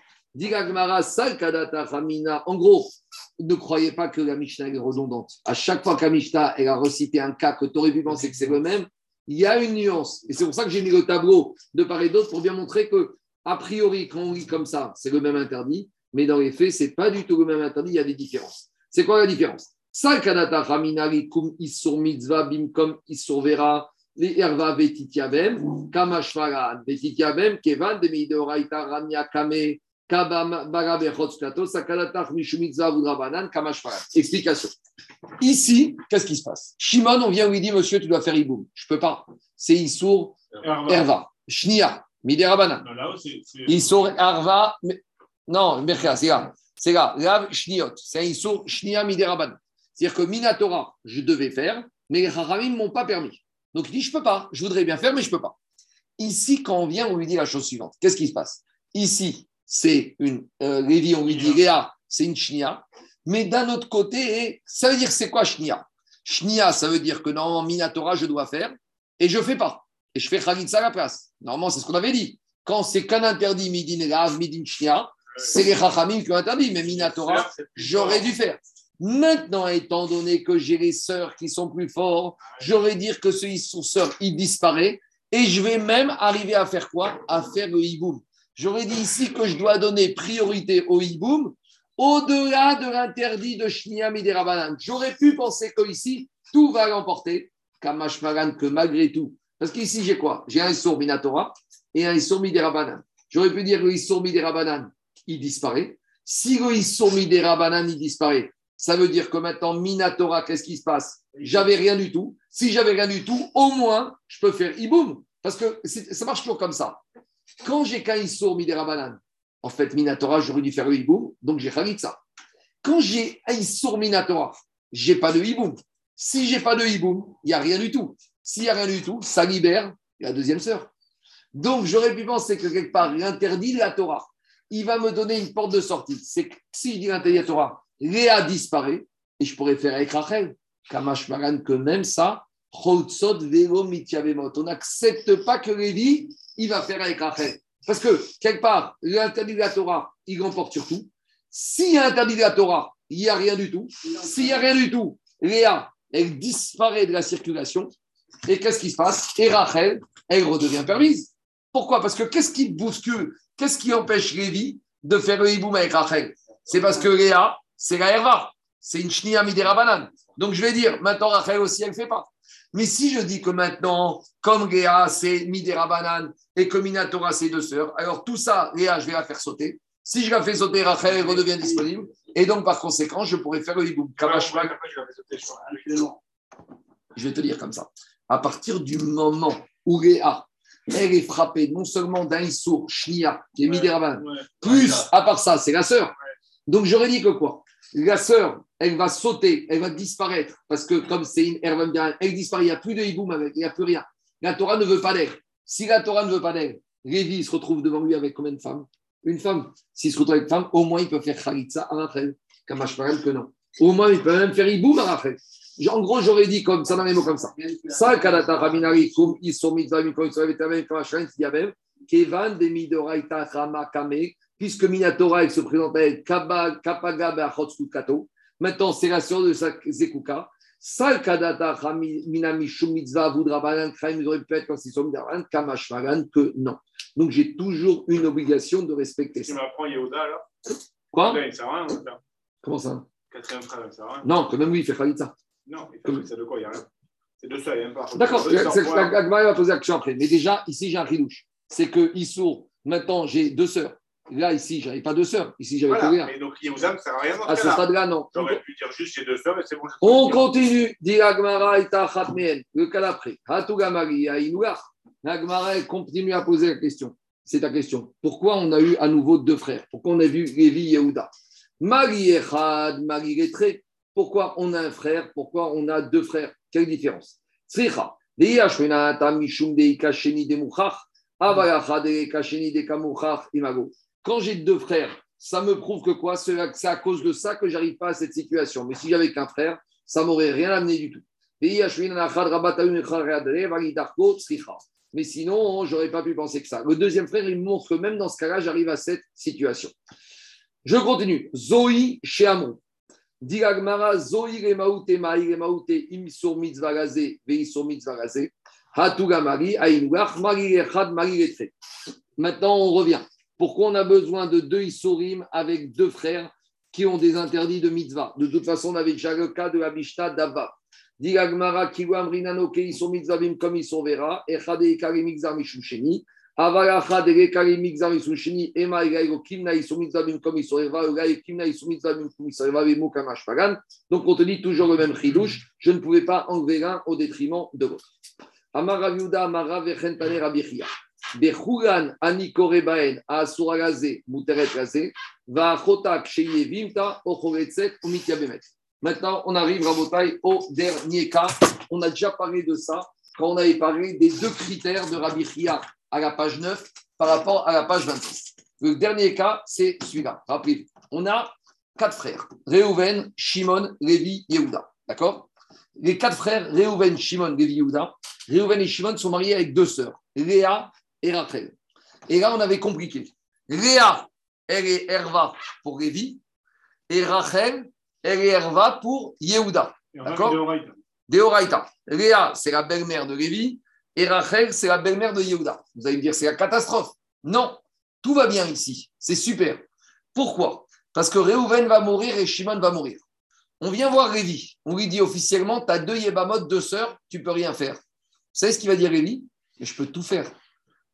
Speaker 1: En gros, ne croyez pas que la Mishnah est redondante. À chaque fois que elle a recité un cas que tu aurais pu que c'est le même, il y a une nuance. Et c'est pour ça que j'ai mis le tableau de part et d'autre pour bien montrer que, a priori, quand on lit comme ça, c'est le même interdit. Mais dans les faits, ce n'est pas du tout le même interdit. Il y a des différences. C'est quoi la différence? Salkadata, Ramina, kum mitzvah, vera. Erva kevan, Explication. Ici, qu'est-ce qui se passe? Shimon, on vient lui dit, monsieur, tu dois faire iboum. Je ne peux pas. C'est Issour. Erva. Shnia,
Speaker 3: c'est-
Speaker 1: Issour, Erva. Non, Merka, c'est là. C'est là. Lav, Shniot. C'est Issour, Shnia, Miderabanan. C'est-à-dire que Minatora, je devais faire, mais les Haramim ne m'ont pas permis. Donc il dit, je ne peux pas. Je voudrais bien faire, mais je ne peux pas. Ici, quand on vient, on lui dit la chose suivante. Qu'est-ce qui se passe? Ici, c'est une. Euh, Lévi, on lui dit, Léa, c'est une Shnia. Mais d'un autre côté, ça veut dire c'est quoi Shnia Shnia, ça veut dire que normalement, Minatora, je dois faire, et je ne fais pas. Et je fais Khalitsa à la place. Normalement, c'est ce qu'on avait dit. Quand c'est qu'un interdit, Midin Rav, Midin Shnia, c'est les Chachamim qui ont interdit, mais Minatora, j'aurais dû faire. Maintenant, étant donné que j'ai les sœurs qui sont plus forts, j'aurais dire que ce sont sœurs, il disparaît, et je vais même arriver à faire quoi? À faire le hiboum. J'aurais dit ici que je dois donner priorité au hiboum au-delà de l'interdit de Shnia Miderabanan. J'aurais pu penser que ici tout va l'emporter, Kamash Magan, que malgré tout. Parce qu'ici, j'ai quoi? J'ai un Issour Minatora et un Issour Miderabanan. J'aurais pu dire que le Issour Miderabanan, il disparaît. Si le Issour il disparaît, ça veut dire que maintenant, Minatora, qu'est-ce qui se passe? J'avais rien du tout. Si j'avais rien du tout, au moins, je peux faire Iboum. Parce que ça marche toujours comme ça. Quand j'ai Issour Miderabanan, en fait, Minatora, j'aurais dû faire le hiboum, donc j'ai Khalitsa. Quand j'ai Issour Minatora, j'ai pas de hiboum. Si j'ai pas de hiboum, il n'y a rien du tout. S'il n'y a rien du tout, ça libère la deuxième sœur. Donc, j'aurais pu penser que quelque part, l'interdit de la Torah, il va me donner une porte de sortie. C'est que si je dis l'interdit de la Torah, Léa disparaît et je pourrais faire avec Rachel. Kamash Maran, que même ça. On n'accepte pas que Lévi, il va faire avec Rachel. Parce que, quelque part, l'interdit de la Torah, il remporte sur tout. S'il y a interdit de la Torah, il n'y a rien du tout. S'il n'y a rien du tout, Léa, elle disparaît de la circulation. Et qu'est-ce qui se passe? Et Rachel, elle redevient permise. Pourquoi? Parce que qu'est-ce qui bouscule Qu'est-ce qui empêche Lévi de faire le hiboum avec Rachel? C'est parce que Léa, c'est la Herva. C'est une shnia midera banane. Donc je vais dire, maintenant Rachel aussi, elle ne fait pas. Mais si je dis que maintenant, comme Léa, c'est midera banane et que Minatora, c'est deux sœurs, alors tout ça, Léa, je vais la faire sauter. Si je la fais sauter, Rachel elle redevient disponible. Et donc, par conséquent, je pourrais faire le hiboum. Je vais te dire comme ça. À partir du moment où Léa, elle est frappée non seulement d'un issour, shnia, qui est midera plus, à part ça, c'est la sœur. Donc j'aurais dit que quoi? La sœur, elle va sauter, elle va disparaître, parce que comme c'est une herbe elle disparaît, il n'y a plus de hiboum avec, il n'y a plus rien. La Torah ne veut pas d'elle. Si la Torah ne veut pas d'elle, Lévi se retrouve devant lui avec combien de femmes? Une femme. S'il se retrouve avec une femme, au moins il peut faire Khalitsa à Rachel. Comme Ashparel que non. Au moins il peut même faire hiboum à Rachel. En gros, j'aurais dit comme ça dans les mots comme ça. Ça, Kadata Raminari, Isor, Vetamem, Kamashran, Yabem, Kevan, Rama, Kame, puisque Minatora, il se présentait Kapaga, Beachotsu, Kato. Maintenant, c'est la sœur de sa Zekuka. Sal Kadata Rami- Minami, Shum, Mitzvah, Vudrabanan, Kraim, Zoré, peut-être quand ils sont Kamashmagan, que non. Donc, j'ai toujours une obligation de respecter
Speaker 2: Tu
Speaker 1: ça.
Speaker 2: m'apprends Yehuda, là
Speaker 1: Quoi
Speaker 2: Là, il sert à rien, Yehuda.
Speaker 1: Comment ça?
Speaker 2: Quatrième frère, il sert à rien.
Speaker 1: Non, quand même, oui, il fait Khalitsa.
Speaker 2: Non, il fait c'est de quoi Il n'y a rien. C'est de ça, il n'y a même pas.
Speaker 1: D'accord, Agmara va poser la question après. Mais déjà, ici, j'ai un ridouche. C'est que Issour, maintenant, j'ai deux sœurs. Là, ici, j'avais pas deux sœurs. Ici, j'avais que
Speaker 2: Voilà,
Speaker 1: rien.
Speaker 2: mais donc sert à rien
Speaker 1: À
Speaker 2: ce
Speaker 1: ce stade-là, non.
Speaker 2: J'aurais pu dire juste j'ai deux sœurs et c'est bon.
Speaker 1: On continue. Dit Agmara et Tachatmeen. Le cas d'après. Hatugamari Aïnougar. Agmara continue à poser la question. C'est ta question. Pourquoi on a eu à nouveau deux frères? Pourquoi on a vu Lévi et Yehuda? Marie Echad, Marie Lettré. Pourquoi on a un frère? Pourquoi on a deux frères? Quelle différence? Mishum Deika Sheni Demuchach. Avalacha Deika Sheni Dekamuchach Imago. Quand j'ai deux frères, ça me prouve que quoi? C'est à cause de ça que j'arrive pas à cette situation. Mais si j'avais qu'un frère, ça m'aurait rien amené du tout. Mais sinon, j'aurais pas pu penser que ça. Le deuxième frère, il me montre que même dans ce cas-là, j'arrive à cette situation. Je continue. Zoï chez Amon. Maintenant, on revient. Pourquoi on a besoin de deux Issourim avec deux frères qui ont des interdits de mitzvah De toute façon, on avait déjà le cas de la Mishnah d'Abba. Diragmara, kiwam rinano, ke isur mitzvahim comme isur vera, echad ekari mixar mishum sheni. Avalacha de ekari mixar mishum sheni, ema egaigo kimna isur mitzvahim comme isur eva, egai kimna isur mitzvahim comme isur eva, vemo kamash pagan. Donc, on te dit toujours le même chidouche. Je ne pouvais pas enlever l'un au détriment de l'autre. Amara Viuda, Amara Vechentane Rabichia. Bechugan Va. Maintenant, on arrive, Rabotai, au dernier cas. On a déjà parlé de ça quand on avait parlé des deux critères de Rabbi Chia à la page 9 par rapport à la page 26. Le dernier cas, c'est celui-là. Rappelez-vous, on a quatre frères Réhouven, Shimon, Lévi, Yehuda. D'accord? Les quatre frères Réhouven, Shimon, Lévi, Yehuda. Réhouven et Shimon sont mariés avec deux sœurs, Léa et Rachel. Et là, on avait compliqué. Léa, elle est Herva pour Lévi, et Rachel, elle est Herva pour Yehuda. D'accord. Deoraita. Léa, c'est la belle-mère de Lévi, et Rachel, c'est la belle-mère de Yehuda. Vous allez me dire, c'est la catastrophe. Non, tout va bien ici. C'est super. Pourquoi? Parce que Réhouven va mourir et Shimon va mourir. On vient voir Lévi. On lui dit officiellement, tu as deux Yébamot, deux sœurs, tu peux rien faire. Vous savez ce qu'il va dire Mais je peux tout faire.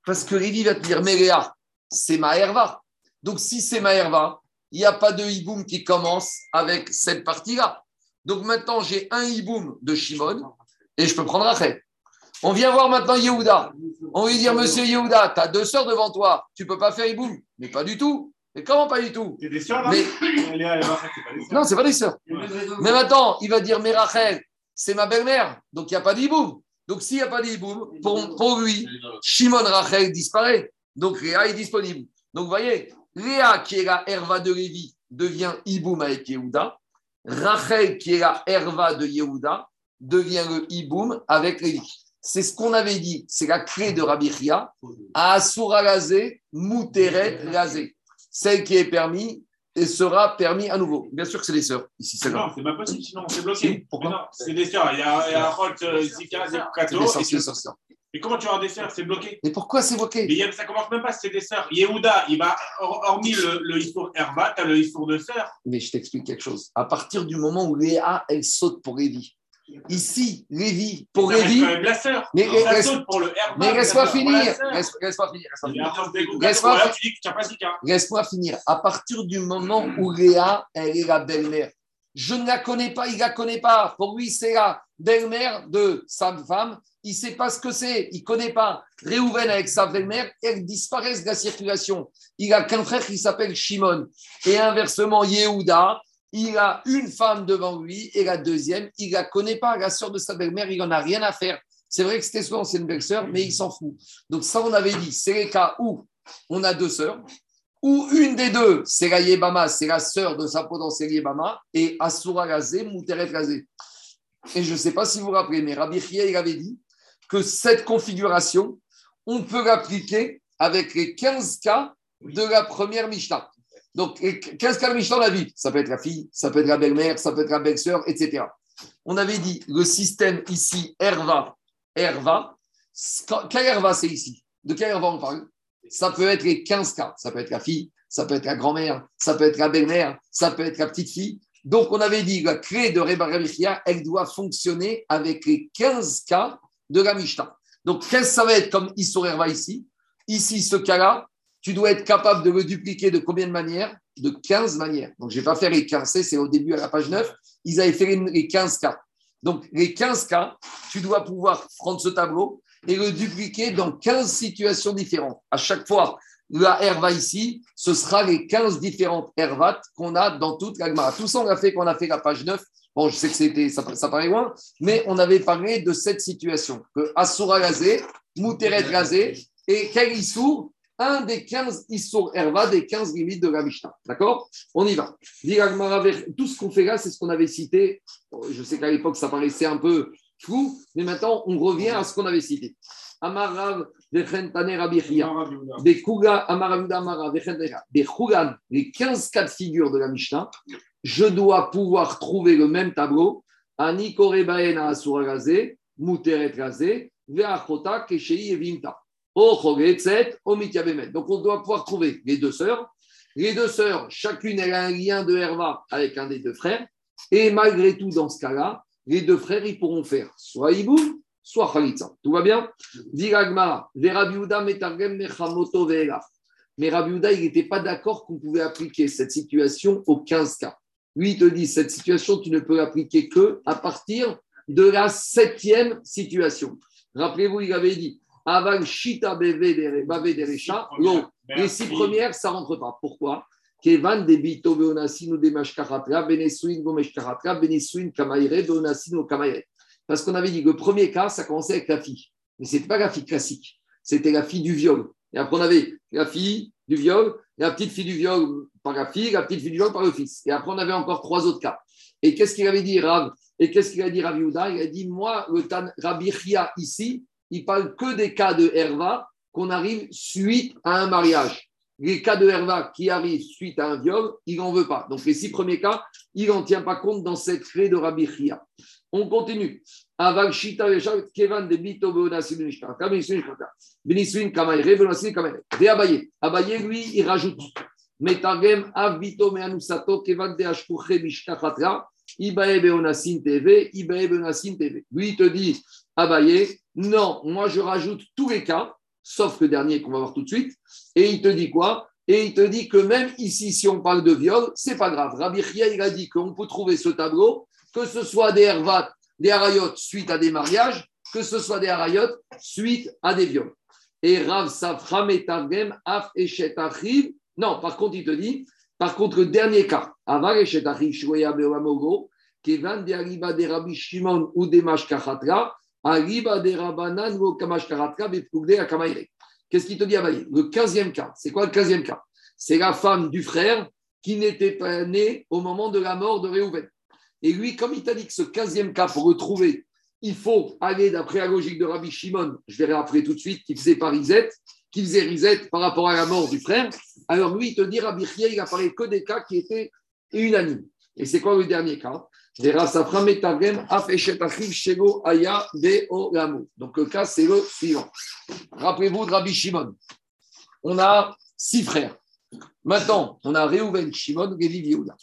Speaker 1: Parce que Lévi va te dire, mais Léa, c'est ma herva. Donc si c'est ma herva, il n'y a pas de hiboum qui commence avec cette partie-là. Donc maintenant, j'ai un hiboum de Shimon et je peux prendre Rachel. On vient voir maintenant Yehuda. On lui dit, monsieur Yehuda, tu as deux sœurs devant toi, tu ne peux pas faire hiboum. Mais pas du tout. Mais comment pas du tout?
Speaker 2: C'est des sœurs là?
Speaker 1: Mais non, c'est pas des sœurs. Mais maintenant, il va dire, mais Rachel, c'est ma belle-mère, donc il n'y a pas d'hiboum. Donc s'il n'y a pas d'hiboum, pour, pour lui, Shimon Rachel disparaît. Donc Léa est disponible. Donc vous voyez, Léa, qui est la Herva de Lévi, devient hiboum avec Yehuda. Rachel, qui est la Herva de Yehuda, devient le hiboum avec Lévi. C'est ce qu'on avait dit, c'est la clé de Rabbi Chia, Asura Lazé, Mouteret Lazé. Celle qui est permis et sera permis à nouveau. Bien sûr que c'est les sœurs, ici, c'est
Speaker 3: Non, c'est pas possible, sinon c'est bloqué.
Speaker 1: Pourquoi
Speaker 3: Mais non, C'est des sœurs. Il y a, il y a euh, Zika, et
Speaker 1: sorcières.
Speaker 3: Mais comment tu vas avoir des sœurs? C'est bloqué.
Speaker 1: Mais pourquoi c'est bloqué?
Speaker 3: Mais ça commence même pas, c'est des sœurs. Yehuda, il va, hor- hormis le, le Issour Herba, tu as le Issour de sœurs.
Speaker 1: Mais je t'explique quelque chose. À partir du moment où Léa, elle saute pour Lévi. Ici, Lévi, pour Lévi. Mais- laisse-moi finir. Laisse-moi finir. laisse-moi finir. À partir du moment où Léa, elle est la belle-mère, je ne la connais pas, il ne la connaît pas. Pour lui, c'est la belle-mère de sa femme. Il ne sait pas ce que c'est, il ne connaît pas. Réhouven avec sa belle-mère, elles disparaissent de la circulation. Il a qu'un frère qui s'appelle Shimon. Et inversement, Yehuda, il a une femme devant lui et la deuxième, il ne la connaît pas. La sœur de sa belle-mère, il n'en a rien à faire. C'est vrai que c'était c'est une belle-sœur, mais il s'en fout. Donc ça, on avait dit, c'est les cas où on a deux sœurs, ou une des deux, c'est la Yébama, c'est la sœur de sa potentielle Yébama, et Asura Gazé, Mouteret Gazé. Et je ne sais pas si vous vous rappelez, mais Rabbi Chia, avait dit que cette configuration, on peut l'appliquer avec les 15 cas de la première Mishnah. Donc, les 15 cas de Mishnah, on a vu, ça peut être la fille, ça peut être la belle-mère, ça peut être la belle-sœur, etc. On avait dit, le système ici, Herva, Herva, quel Herva c'est ici? De quel Herva on parle? Ça peut être les 15 cas. Ça peut être la fille, ça peut être la grand-mère, ça peut être la belle-mère, ça peut être la petite fille. Donc, on avait dit la clé de Reba elle doit fonctionner avec les 15 cas de la Mishnah. Donc, qu'est-ce que ça va être comme Issur Herva ici? Ici, ce cas-là, tu dois être capable de le dupliquer de combien de manières? De 15 manières. Donc, je ne vais pas faire les 15 C, c'est au début à la page 9. Ils avaient fait les- les 15 cas. Donc, les 15 cas, tu dois pouvoir prendre ce tableau et le dupliquer dans 15 situations différentes. À chaque fois, la herva ici, ce sera les 15 différentes hervates qu'on a dans toute la Gemara. Tout ça, on l'a fait quand on a fait la page 9. Bon, je sais que c'était, ça, paraît loin, mais on avait parlé de cette situation. Que Asura Gazé, Mouteret Gazé et quel Issour Un des 15 Issour Herva, des 15 limites de la Mishnah. D'accord? On y va. Tout ce qu'on fait là, c'est ce qu'on avait cité. Je sais qu'à l'époque, ça paraissait un peu flou, mais maintenant, on revient à ce qu'on avait cité. Amarav les 15 cas de figure de la Mishnah, je dois pouvoir trouver le même tableau. Asura gazé, muteret gazé, veachota keshei o mityabemet. Donc, on doit pouvoir trouver les deux sœurs. Les deux sœurs, chacune, elle a un lien de Herva avec un des deux frères. Et malgré tout, dans ce cas-là, les deux frères, ils pourront faire soit Iboum, soit Khalitza. Tout va bien? Diragma. Mais Rabiuda, il n'était pas d'accord qu'on pouvait appliquer cette situation aux 15 cas. Lui, il te dit, cette situation, tu ne peux l'appliquer que à partir de la septième situation. Rappelez-vous, il avait dit, Aval Shita l'eau. Les six premières, ça ne rentre pas. Pourquoi? Kevan debito beonasin ou demashkaratra, benesuin gomeshkaratra, benesuin kamaire, kamaire. Parce qu'on avait dit que le premier cas, ça commençait avec la fille. Mais ce n'était pas la fille classique, c'était la fille du viol. Et après, on avait la fille du viol, la petite fille du viol par la fille, la petite fille du viol par le fils. Et après, on avait encore trois autres cas. Et qu'est-ce qu'il avait dit, Rav? Et qu'est-ce qu'il a dit, Rav Yehuda? Il a dit Moi, le Tan Rabbi Chia, ici, il parle que des cas de Herva qu'on arrive suite à un mariage. Les cas de Herva qui arrivent suite à un viol, il n'en veut pas. Donc les six premiers cas, il n'en tient pas compte dans cette clé de Rabbi. On continue. Aval Shita Kevan de Bito Beonasim Benisuin Kamaire, Beonasim Kamaire. De Abaye. Abaye, lui, il rajoute. Ibae TV, Ibae TV. Lui, il te dit, Abaye, non, moi je rajoute tous les cas, sauf le dernier qu'on va voir tout de suite. Et il te dit quoi? Et il te dit que même ici, si on parle de viol, c'est pas grave. Rabbi Chia, il a dit qu'on peut trouver ce tableau, que ce soit des hervat, des harayot suite à des mariages, que ce soit des harayot suite à des viols. Et Rav Safra Metargem Af Achiv. Non, par contre, il te dit, par contre, le dernier cas, de de. Qu'est-ce qu'il te dit, Abaye? Le 15e cas. C'est quoi le 15e cas? C'est la femme du frère qui n'était pas née au moment de la mort de Réhouven. Et lui, comme il t'a dit que ce 15e cas, pour le trouver, il faut aller d'après la logique de Rabbi Shimon, je verrai après tout de suite, qui faisait par Rizet, qui faisait Rizet par rapport à la mort du frère. Alors lui, il te dit, Rabbi Chia, il a parlé que des cas qui étaient unanimes. Et c'est quoi le dernier cas? Donc le cas, c'est le suivant. Rappelez-vous de Rabbi Shimon. On a six frères. Maintenant, on a Reuven, Shimon, Levi, Yehuda.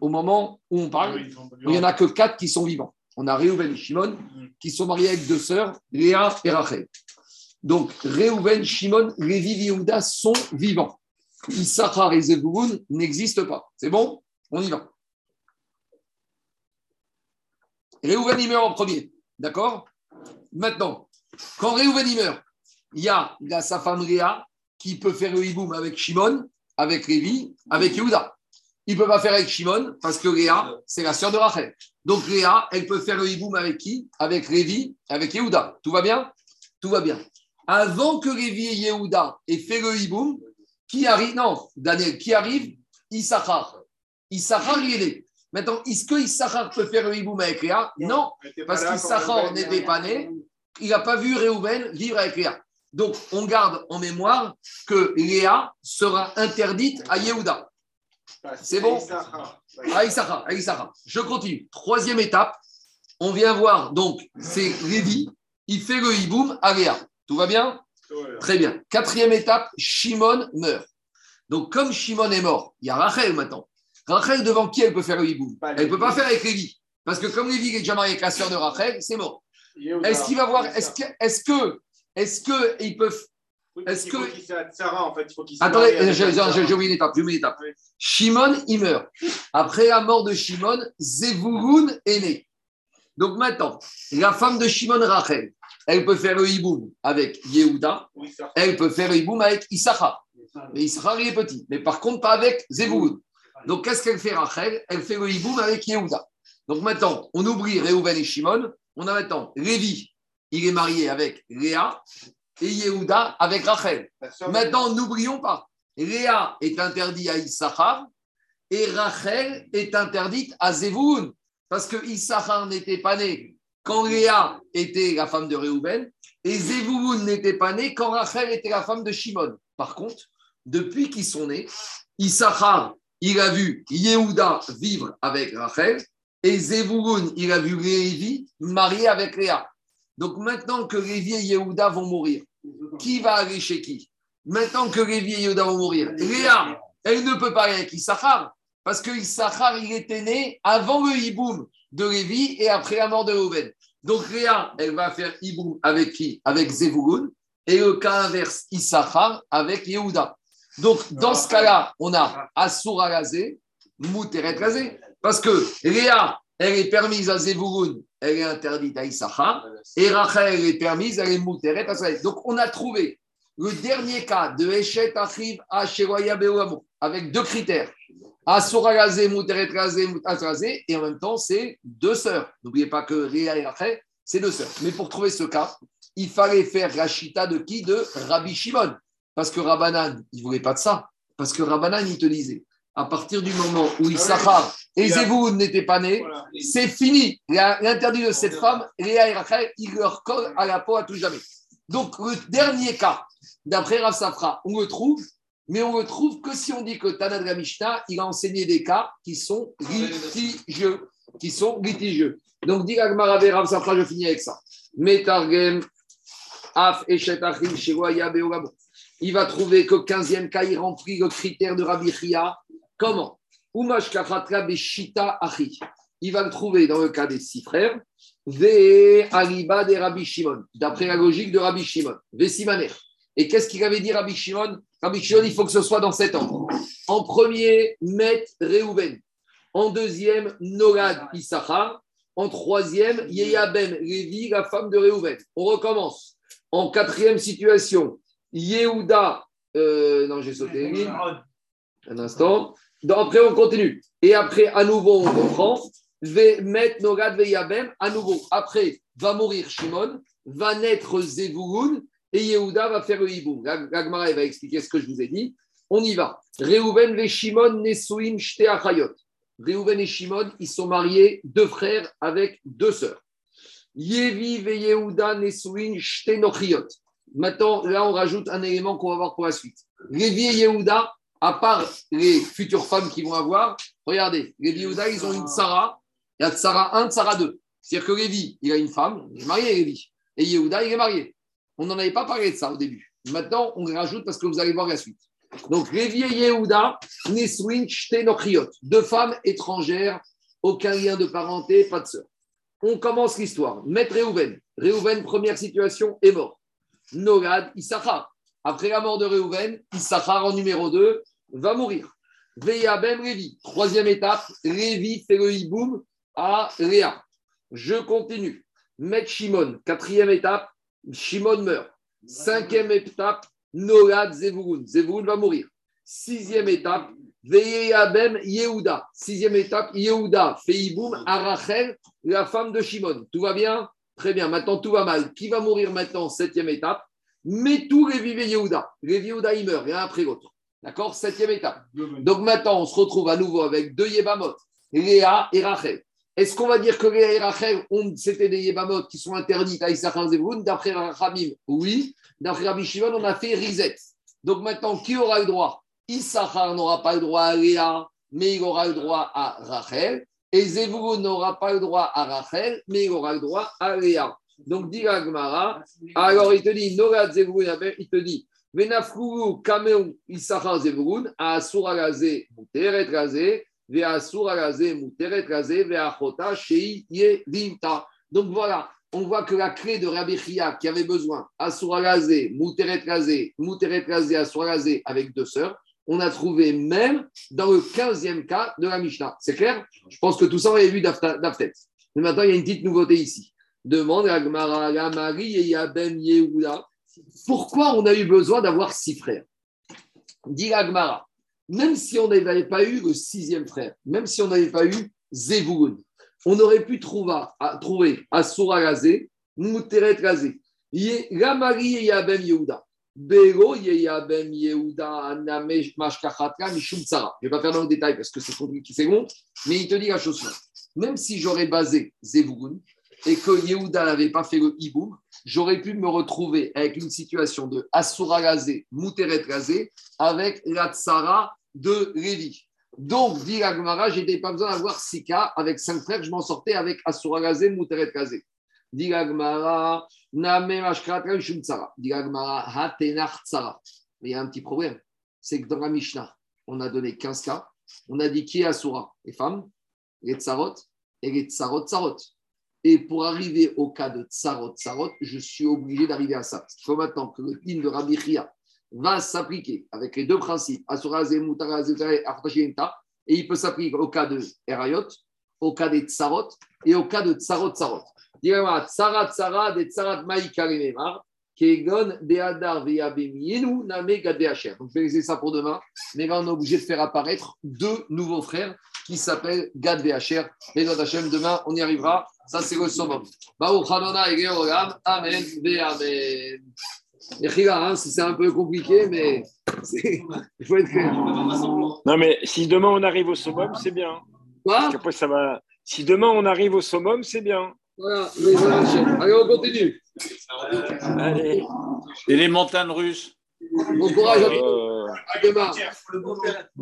Speaker 1: Au moment où on parle, il n'y en a que quatre qui sont vivants. On a Reuven et Shimon qui sont mariés avec deux sœurs, Léa et Rachel. Donc, Reuven, Shimon, Levi, Yehuda sont vivants. Issachar et Zebulun n'existent pas. C'est bon? On y va. Réhouven, il meurt en premier. D'accord? Maintenant, quand Réhouven, il meurt, il y a, sa femme Réa qui peut faire le hiboum avec Shimon, avec Lévi, avec Yehuda. Il ne peut pas faire avec Shimon parce que Réa, c'est la sœur de Rachel. Donc Réa, elle peut faire le hiboum avec qui? Avec Lévi, avec Yehuda. Tout va bien? Tout va bien. Avant que Lévi et Yehuda aient fait le hiboum, qui arrive Non, Daniel, qui arrive? Issachar. Issachar, il est Maintenant, est-ce que Issachar peut faire le hiboum avec Léa Non, parce qu'Issachar n'était pas né. Il n'a pas vu Réhouven vivre avec Léa. Donc, on garde en mémoire que Léa sera interdite à Yehuda. C'est bon? À Issachar, à Issachar. Je continue. Troisième étape, on vient voir, donc, c'est Lévi, il fait le hiboum à Léa. Tout va bien Très bien. Quatrième étape, Shimon meurt. Donc, comme Shimon est mort, il y a Rachel maintenant. Rachel, devant qui elle peut faire le hibou Elle ne peut pas faire avec Lévi. Parce que comme Lévi est déjà marié avec la sœur de Rachel, c'est mort. Est-ce qu'il va voir Est-ce que, est-ce que, est-ce que ils peuvent est-ce que.
Speaker 2: Sarah, en fait, il faut qu'il
Speaker 1: Attendez, j'ai oublié une étape. J'ai oublié une étape. Shimon, il meurt. Après la mort de Shimon, Zevulun est né. Donc maintenant, la femme de Shimon, Rachel, elle peut faire le hiboum avec Yehuda. Elle peut faire le hiboum avec Issachar. Mais Issachar, il est petit. Mais par contre, pas avec Zevulun. Donc, qu'est-ce qu'elle fait, Rachel? Elle fait le hiboum avec Yehuda. Donc, maintenant, on oublie Réhouven et Shimon. On a maintenant Lévi, il est marié avec Léa et Yehuda avec Rachel. Maintenant, n'oublions pas, Léa est interdite à Issachar et Rachel est interdite à Zévoun parce que Issachar n'était pas né quand Léa était la femme de Réhouven et Zévoun n'était pas né quand Rachel était la femme de Shimon. Par contre, depuis qu'ils sont nés, Issachar il a vu Yehuda vivre avec Rachel et Zevulun, il a vu Lévi marié avec Léa. Donc maintenant que Lévi et Yehuda vont mourir, qui va aller chez qui? Maintenant que Lévi et Yehuda vont mourir, Léa, elle ne peut pas aller avec Issachar parce que Issachar, il était né avant le hiboum de Lévi et après la mort de Reuven. Donc Léa, elle va faire hiboum avec qui? Avec Zevulun. Et le cas inverse, Issachar avec Yehuda. Donc, dans ce cas-là, on a Asura Gazé, Mouteret parce que Léa, elle est permise à Zevurun, elle est interdite à Issachar, et Rachel, elle est permise, elle est Mouteret à Donc, on a trouvé le dernier cas de Eshet Achiv à Sheroya avec deux critères. Asura Gazé, Mouteret et en même temps, c'est deux sœurs. N'oubliez pas que Léa et Rachel, c'est deux sœurs. Mais pour trouver ce cas, il fallait faire la chita de qui? De Rabbi Shimon. Parce que Rabbanan, il ne voulait pas de ça. Parce que Rabbanan, il te disait, à partir du moment où Issachar et Zévoun n'étaient pas nés, c'est fini. L'interdit de cette femme, Léa et Rachel, il leur colle à la peau à tout jamais. Donc, le dernier cas, d'après Rav Safra, on le trouve, mais on le trouve que si on dit que Tana de il a enseigné des cas qui sont litigieux. Qui sont. Donc, dit Agmarav Rav Safra, je finis avec ça. Metargem, Af, Eshet, Achim, il va trouver que 15e cas, il remplit le critère de Rabbi Chia. Comment? Il va le trouver dans le cas des six frères. Ve Aliba de Rabbi Shimon, d'après la logique de Rabbi Shimon. Ve Simaner. Et qu'est-ce qu'il avait dit Rabbi Shimon? Rabbi Shimon, il faut que ce soit dans cet ordre. En premier, Met Reuven. En deuxième, Nogad Issachar. En troisième, Yeyabem Lévi, la femme de Reuven. On recommence. En quatrième situation, Yehuda, euh, non, j'ai sauté Un instant. après, on continue. Et après, à nouveau, on reprend. Met Nogad Veyabem, à nouveau. Après, va mourir Shimon, va naître Zevulun, et Yehuda va faire le hibou. Gagmara va expliquer ce que je vous ai dit. On y va. Reuven ve Shimon Nesuim Shte Achayot. Réhouven et Shimon, ils sont mariés, deux frères avec deux sœurs. Yevi ve Yehuda Shtenochiot. Maintenant, là, on rajoute un élément qu'on va voir pour la suite. Lévi et Yehuda, à part les futures femmes qu'ils vont avoir, regardez, Lévi et Yehuda, ils ont une Sarah, il y a Sarah 1, Sarah 2. C'est-à-dire que Lévi, il a une femme, il est marié, Lévi. Et Yehuda, il est marié. On n'en avait pas parlé de ça au début. Maintenant, on rajoute parce que vous allez voir la suite. Donc, Lévi et Yehuda, Neswin, Shtenochiot. Deux femmes étrangères, aucun lien de parenté, pas de sœur. On commence l'histoire. Maître Réhouven. Réhouven, première situation, est mort. Nogad, Issachar. Après la mort de Réhouven, Issachar en numéro 2 va mourir. Veyabem Révi. Troisième étape, Révi fait le hiboum à Réa. Je continue. Maître Shimon. Quatrième étape, Shimon meurt. Cinquième étape, Nogad Zevurun. Zevurun va mourir. Sixième étape, Veyabem Yehuda. Sixième étape, Yehuda fait hiboum à Rachel, la femme de Shimon. Tout va bien? Très bien. Maintenant, tout va mal. Qui va mourir maintenant? Septième étape. Mais tout Lévi et Yehuda. Lévi Yehuda, il meurt, l'un après l'autre. D'accord? Septième étape. Donc maintenant, on se retrouve à nouveau avec deux Yébamot, Léa et Rachel. Est-ce qu'on va dire que et Rachel, c'était des Yébamot qui sont interdits à Issachar Zevroun D'après Rabim, oui. D'après Rabbi Shimon, on a fait Rizet. Donc maintenant, qui aura le droit? Issachar n'aura pas le droit à Léa, mais il aura le droit à Rachel. Et Zevroun n'aura pas le droit à Rachel, mais il aura le droit à Léa. Donc, dit la Gemara, alors il te dit, Nogad Zevroun, il te dit, Venafkuru Kameon Issachar Zevroun, Asura Gazé, Muteret Gazé, Donc voilà, on voit que la clé de Rabbi Chia qui avait besoin, Asura Gazé, Asura Gazé, avec deux sœurs, on a trouvé même dans le 15e cas de la Mishnah. C'est clair? Je pense que tout ça, on avait vu d'Aftet. Mais maintenant, il y a une petite nouveauté ici. Demande à Gmara, la Marie et Yabem Yehuda, pourquoi on a eu besoin d'avoir six frères? Dit la Gemara, même si on n'avait pas eu le sixième frère, même si on n'avait pas eu Zevulun, on aurait pu trouver, à, trouver Asura Gazé, Muteret Gazé, Marie et Yabem Yehuda. Yehuda. Je ne vais pas faire dans le détail parce que c'est compliqué, c'est long, mais il te dit la chose suivante. Même si j'aurais basé Zevulun et que Yehuda n'avait pas fait le hiboum, j'aurais pu me retrouver avec une situation de Asura Gazé, Muteret Gazé, avec la Tsara de Lévi. Donc, dit la Gemara, je n'avais pas besoin d'avoir six cas avec cinq frères, je m'en sortais avec Asura Gazé, Muteret Gazé. Dit la Gemara, Name Mashkratra Mishum Tsara. Dit la Gemara, Hatenach Tsara. Il y a un petit problème, c'est que dans la Mishnah, on a donné 15 cas, on a dit qui est Asura? Les femmes, les Tsarot et les Tsarot Tsarot. Et pour arriver au cas de Tsarot Tsarot, je suis obligé d'arriver à ça. Il faut maintenant que le din de Rabbi Chia va s'appliquer avec les deux principes, et il peut s'appliquer au cas de Erayot, au cas des Tsarot et au cas de Tsarot Tsarot. Dis-moi, Name, Gadéacher. Donc je vais laisser ça pour demain, mais là on est obligé de faire apparaître deux nouveaux frères qui s'appellent Gad Veacher. Et notre Hachem, demain on y arrivera. Ça c'est le summum. Baruch et Georgam. Amen. Amen. Hein, c'est un peu compliqué, mais il faut être clair.
Speaker 5: Non, mais si demain on arrive au summum, c'est bien.
Speaker 1: Quoi?
Speaker 5: Ça va. Si demain on arrive au summum, c'est bien.
Speaker 1: Voilà, les Hachem. Allez, on continue.
Speaker 5: Allez.
Speaker 7: Et les montagnes russes?
Speaker 1: Bon courage à
Speaker 5: Euh,
Speaker 1: à demain.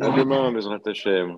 Speaker 5: à demain, Hashem.